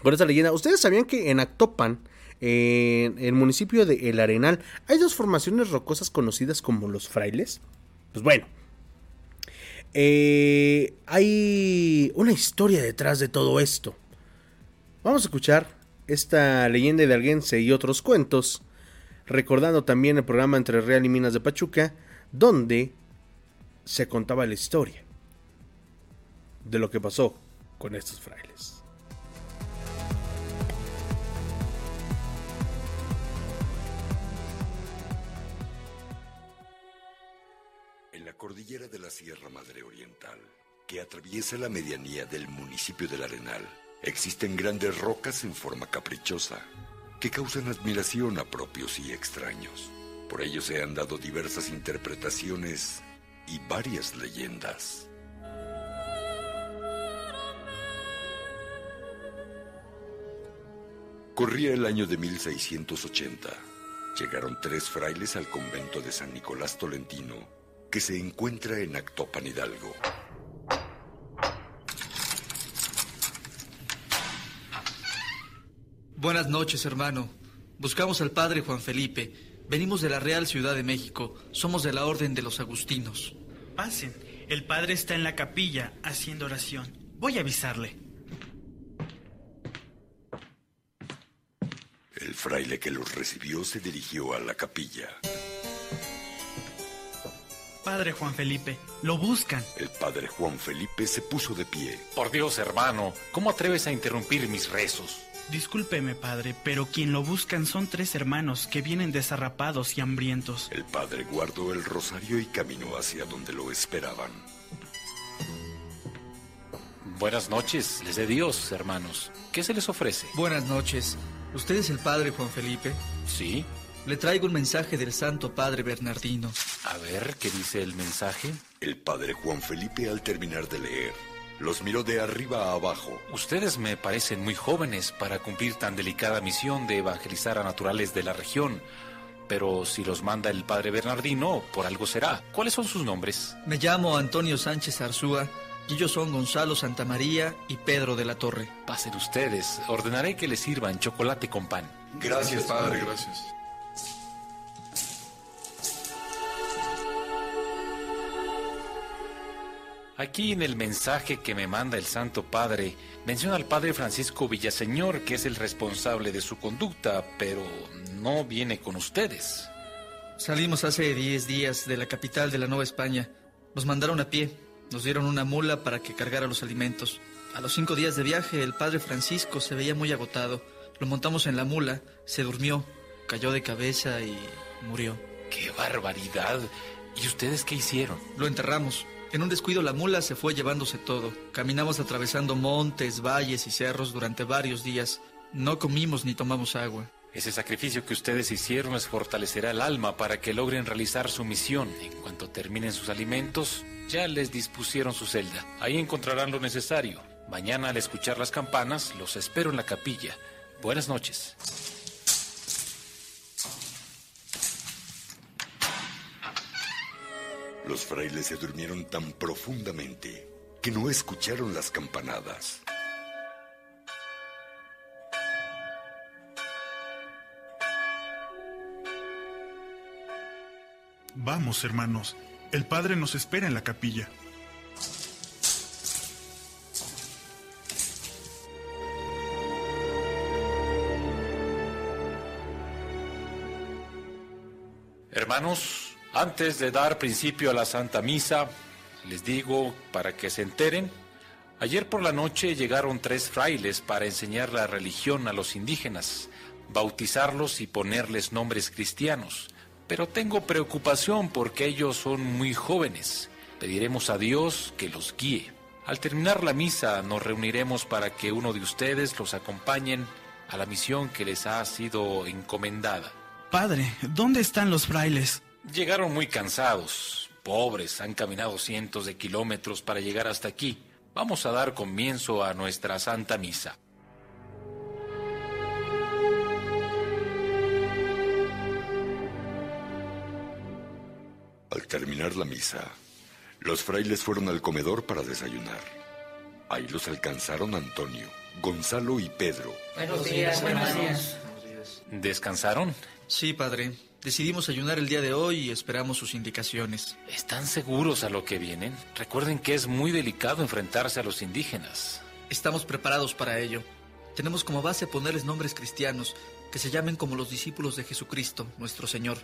con esta leyenda. ¿Ustedes sabían que en Actopan en el municipio de El Arenal hay dos formaciones rocosas conocidas como los frailes. Pues bueno, eh, hay una historia detrás de todo esto. Vamos a escuchar esta leyenda de Alguense y otros cuentos, recordando también el programa Entre Real y Minas de Pachuca, donde se contaba la historia de lo que pasó con estos frailes. Cordillera de la Sierra Madre Oriental, que atraviesa la medianía del municipio del Arenal, existen grandes rocas en forma caprichosa que causan admiración a propios y extraños. Por ello se han dado diversas interpretaciones y varias leyendas. Corría el año de 1680. Llegaron tres frailes al convento de San Nicolás Tolentino, que se encuentra en Actopan Hidalgo. Buenas noches, hermano. Buscamos al padre Juan Felipe. Venimos de la Real Ciudad de México. Somos de la Orden de los Agustinos. Pasen. El padre está en la capilla haciendo oración. Voy a avisarle. El fraile que los recibió se dirigió a la capilla. Padre Juan Felipe, lo buscan. El padre Juan Felipe se puso de pie. Por Dios, hermano, ¿cómo atreves a interrumpir mis rezos? Discúlpeme, padre, pero quien lo buscan son tres hermanos que vienen desarrapados y hambrientos. El padre guardó el rosario y caminó hacia donde lo esperaban. Buenas noches, les de Dios, hermanos. ¿Qué se les ofrece? Buenas noches. ¿Usted es el padre Juan Felipe? Sí. Le traigo un mensaje del Santo Padre Bernardino. A ver, ¿qué dice el mensaje? El padre Juan Felipe al terminar de leer, los miró de arriba a abajo. Ustedes me parecen muy jóvenes para cumplir tan delicada misión de evangelizar a naturales de la región. Pero si los manda el padre Bernardino, por algo será. ¿Cuáles son sus nombres? Me llamo Antonio Sánchez Arzúa y ellos son Gonzalo Santamaría y Pedro de la Torre. Pasen ustedes. Ordenaré que les sirvan chocolate con pan. Gracias, padre. Gracias. Aquí en el mensaje que me manda el Santo Padre, menciona al Padre Francisco Villaseñor, que es el responsable de su conducta, pero no viene con ustedes. Salimos hace 10 días de la capital de la Nueva España. Nos mandaron a pie. Nos dieron una mula para que cargara los alimentos. A los cinco días de viaje, el padre Francisco se veía muy agotado. Lo montamos en la mula, se durmió, cayó de cabeza y murió. ¡Qué barbaridad! ¿Y ustedes qué hicieron? Lo enterramos. En un descuido la mula se fue llevándose todo. Caminamos atravesando montes, valles y cerros durante varios días. No comimos ni tomamos agua. Ese sacrificio que ustedes hicieron les fortalecerá el alma para que logren realizar su misión. En cuanto terminen sus alimentos, ya les dispusieron su celda. Ahí encontrarán lo necesario. Mañana al escuchar las campanas, los espero en la capilla. Buenas noches. Los frailes se durmieron tan profundamente que no escucharon las campanadas. Vamos, hermanos. El padre nos espera en la capilla. Hermanos, antes de dar principio a la Santa Misa, les digo para que se enteren, ayer por la noche llegaron tres frailes para enseñar la religión a los indígenas, bautizarlos y ponerles nombres cristianos. Pero tengo preocupación porque ellos son muy jóvenes. Pediremos a Dios que los guíe. Al terminar la misa nos reuniremos para que uno de ustedes los acompañen a la misión que les ha sido encomendada. Padre, ¿dónde están los frailes? Llegaron muy cansados, pobres, han caminado cientos de kilómetros para llegar hasta aquí. Vamos a dar comienzo a nuestra Santa Misa. Al terminar la misa, los frailes fueron al comedor para desayunar. Ahí los alcanzaron Antonio, Gonzalo y Pedro. Buenos días, buenos días. ¿Descansaron? Sí, padre. Decidimos ayunar el día de hoy y esperamos sus indicaciones. ¿Están seguros a lo que vienen? Recuerden que es muy delicado enfrentarse a los indígenas. Estamos preparados para ello. Tenemos como base ponerles nombres cristianos, que se llamen como los discípulos de Jesucristo, nuestro Señor,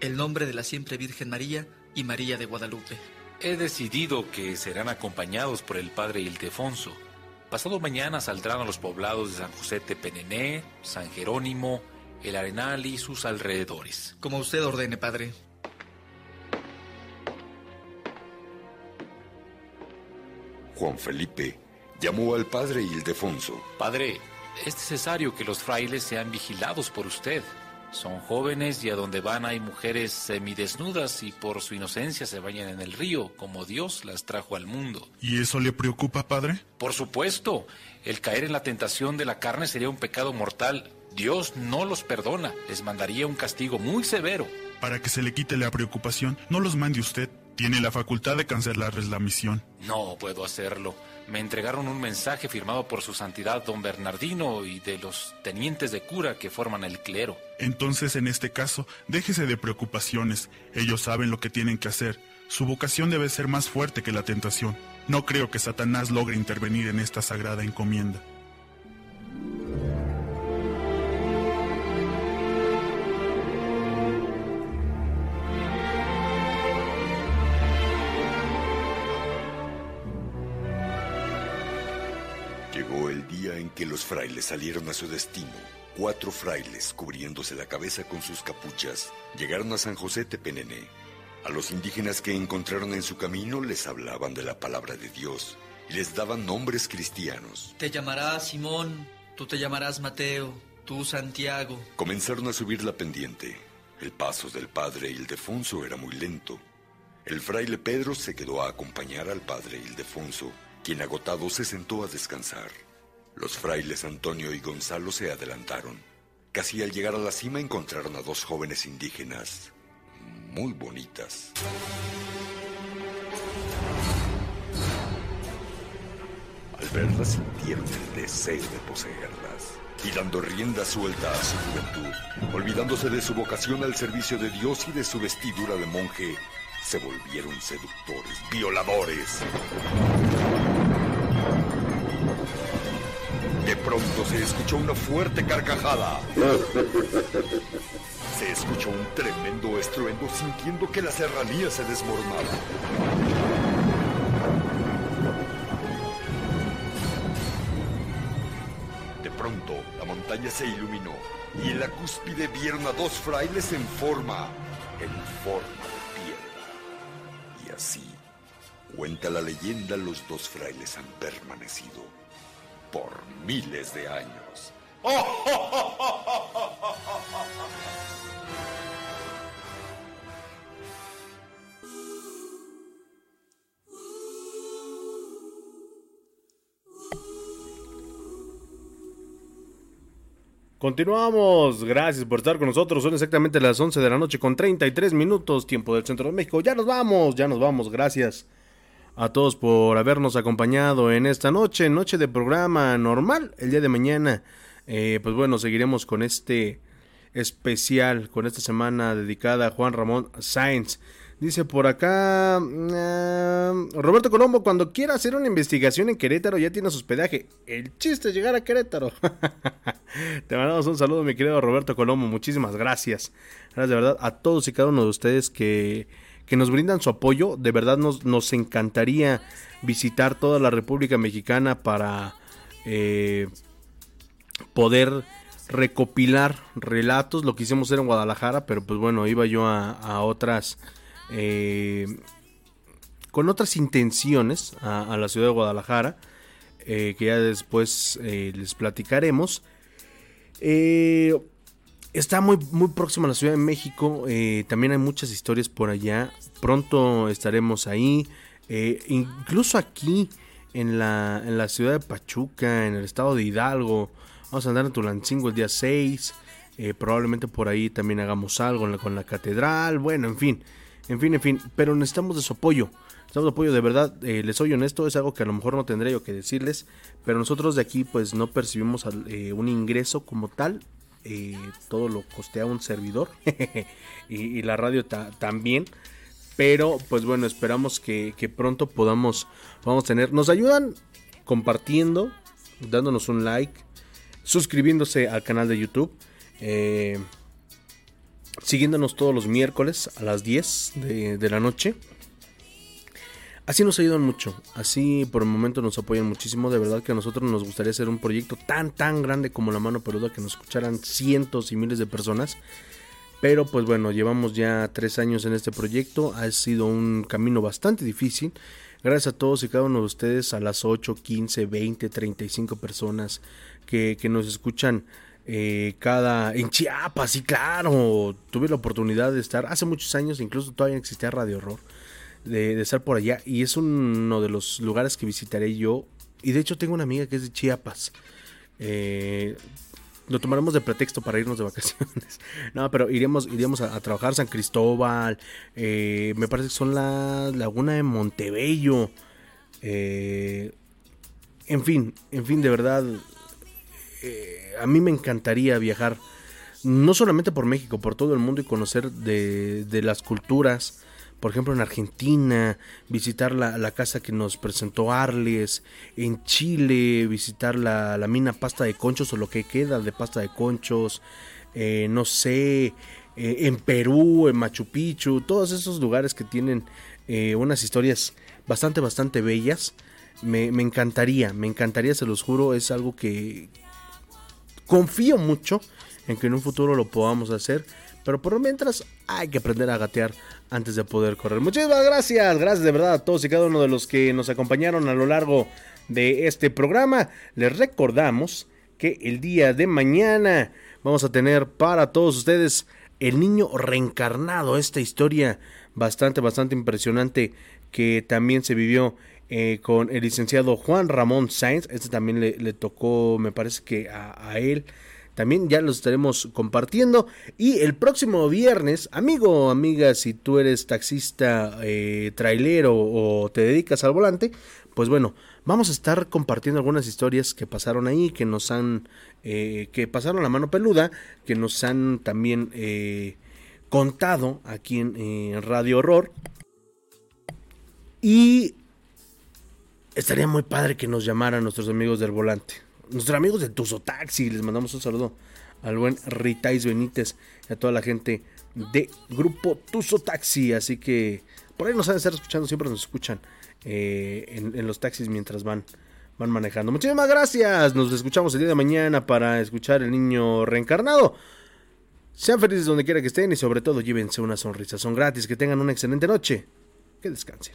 el nombre de la siempre Virgen María y María de Guadalupe. He decidido que serán acompañados por el padre Ildefonso. Pasado mañana saldrán a los poblados de San José Tepenené, San Jerónimo, El Arenal y sus alrededores. Como usted ordene, padre. Juan Felipe llamó al padre Ildefonso. Padre, es necesario que los frailes sean vigilados por usted. Son jóvenes y a donde van hay mujeres semidesnudas y por su inocencia se bañan en el río, como Dios las trajo al mundo. ¿Y eso le preocupa, padre? Por supuesto, el caer en la tentación de la carne sería un pecado mortal. Dios no los perdona, les mandaría un castigo muy severo. Para que se le quite la preocupación, no los mande usted. Tiene la facultad de cancelarles la misión. No puedo hacerlo. Me entregaron un mensaje firmado por su santidad don Bernardino y de los tenientes de cura que forman el clero. Entonces, en este caso, déjese de preocupaciones. Ellos saben lo que tienen que hacer. Su vocación debe ser más fuerte que la tentación. No creo que Satanás logre intervenir en esta sagrada encomienda. El día en que los frailes salieron a su destino. Cuatro frailes, cubriéndose la cabeza con sus capuchas, llegaron a San José Tepenené. A los indígenas que encontraron en su camino les hablaban de la palabra de Dios y les daban nombres cristianos. Te llamarás Simón, tú te llamarás Mateo, tú Santiago. Comenzaron a subir la pendiente. El paso del padre Ildefonso era muy lento. El fraile Pedro se quedó a acompañar al padre Ildefonso, quien agotado se sentó a descansar. Los frailes Antonio y Gonzalo se adelantaron. Casi al llegar a la cima encontraron a dos jóvenes indígenas muy bonitas. Al verlas sintieron el deseo de poseerlas y dando rienda suelta a su juventud, olvidándose de su vocación al servicio de Dios y de su vestidura de monje, se volvieron seductores, violadores. De pronto se escuchó una fuerte carcajada. <laughs> Se escuchó un tremendo estruendo sintiendo que la serranía se desmoronaba. De pronto la montaña se iluminó y en la cúspide vieron a dos frailes en forma, en forma de piedra. Y así, cuenta la leyenda, los dos frailes han permanecido por miles de años. Continuamos, gracias por estar con nosotros. Son exactamente las 11 de la noche con 33 minutos, tiempo del centro de México. Ya nos vamos, ya nos vamos, gracias a todos por habernos acompañado en esta noche, noche de programa normal. El día de mañana, eh, pues bueno, seguiremos con este especial, con esta semana dedicada a Juan Ramón Sáenz. Dice por acá uh, Roberto Colombo, cuando quiera hacer una investigación en Querétaro ya tiene hospedaje. El chiste es llegar a Querétaro. <laughs> Te mandamos un saludo, mi querido Roberto Colombo. Muchísimas gracias. Gracias de verdad a todos y cada uno de ustedes que, que nos brindan su apoyo. De verdad nos, nos encantaría visitar toda la República Mexicana para eh, poder recopilar relatos. Lo que hicimos era en Guadalajara, pero pues bueno, iba yo a, otras eh, con otras intenciones a, la ciudad de Guadalajara, eh, que ya después les platicaremos. Eh, está muy, muy próximo a la Ciudad de México, eh, también hay muchas historias por allá, pronto estaremos ahí, incluso aquí en la, en la ciudad de Pachuca, en el estado de Hidalgo, vamos a andar en Tulancingo el día 6. probablemente por ahí también hagamos algo con la catedral. Bueno, en fin. En fin, en fin, pero necesitamos de su apoyo. Necesitamos de apoyo, de verdad, eh, les soy honesto, es algo que a lo mejor no tendré yo que decirles, pero nosotros de aquí pues no percibimos eh, un ingreso como tal, eh, todo lo costea un servidor <laughs> y, y, la radio ta también, pero pues bueno, esperamos que, pronto podamos, podamos tener, nos ayudan compartiendo, dándonos un like, suscribiéndose al canal de YouTube. Eh, siguiéndonos todos los miércoles a las 10 de, de, la noche. Así nos ayudan mucho, así por el momento nos apoyan muchísimo, de verdad que a nosotros nos gustaría hacer un proyecto tan tan grande como la mano peluda que nos escucharan cientos y miles de personas. Pero pues bueno, llevamos ya tres años en este proyecto, ha sido un camino bastante difícil. Gracias a todos y cada uno de ustedes, a las 8, 15, 20, 35 personas que, que nos escuchan eh, cada en Chiapas, y claro, tuve la oportunidad de estar hace muchos años, incluso todavía existía Radio Horror de, estar por allá y es uno de los lugares que visitaré yo. Y de hecho tengo una amiga que es de Chiapas. Eh, lo tomaremos de pretexto para irnos de vacaciones. <laughs> No, pero iremos, iríamos a, trabajar San Cristóbal. Eh, me parece que son la Laguna de Montebello. Eh, en fin, en fin, de verdad. a mí me encantaría viajar. No solamente por México, por todo el mundo y conocer de, de las culturas por ejemplo en Argentina, visitar la, casa que nos presentó Arles, en Chile, visitar la, mina pasta de conchos o lo que queda de pasta de conchos, eh, no sé, eh, en Perú, en Machu Picchu, todos esos lugares que tienen eh, unas historias bastante, bastante bellas. Me, me encantaría, me encantaría, se los juro, es algo que confío mucho en que en un futuro lo podamos hacer. Pero por mientras hay que aprender a gatear antes de poder correr. Muchísimas gracias, gracias de verdad a todos y cada uno de los que nos acompañaron a lo largo de este programa. Les recordamos que el día de mañana vamos a tener para todos ustedes el niño reencarnado, esta historia bastante, bastante impresionante que también se vivió eh, con el licenciado Juan Ramón Sainz. Este también le, tocó, me parece que a él también ya los estaremos compartiendo. Y el próximo viernes, amigo o amiga, si tú eres taxista, eh, trailero o te dedicas al volante, pues bueno, vamos a estar compartiendo algunas historias que pasaron ahí, que nos han, eh, que pasaron la mano peluda, que nos han también eh, contado aquí en Radio Horror. Y estaría muy padre que nos llamaran nuestros amigos del volante nuestros amigos de Tuzo Taxi, les mandamos un saludo al buen Ritais Benítez y a toda la gente de Grupo Tuzo Taxi. Así que por ahí nos han de estar escuchando, siempre nos escuchan eh, en, los taxis mientras van, van manejando. Muchísimas gracias. Nos escuchamos el día de mañana para escuchar El Niño Reencarnado. Sean felices donde quiera que estén y sobre todo llévense una sonrisa. Son gratis. Que tengan una excelente noche. Que descansen.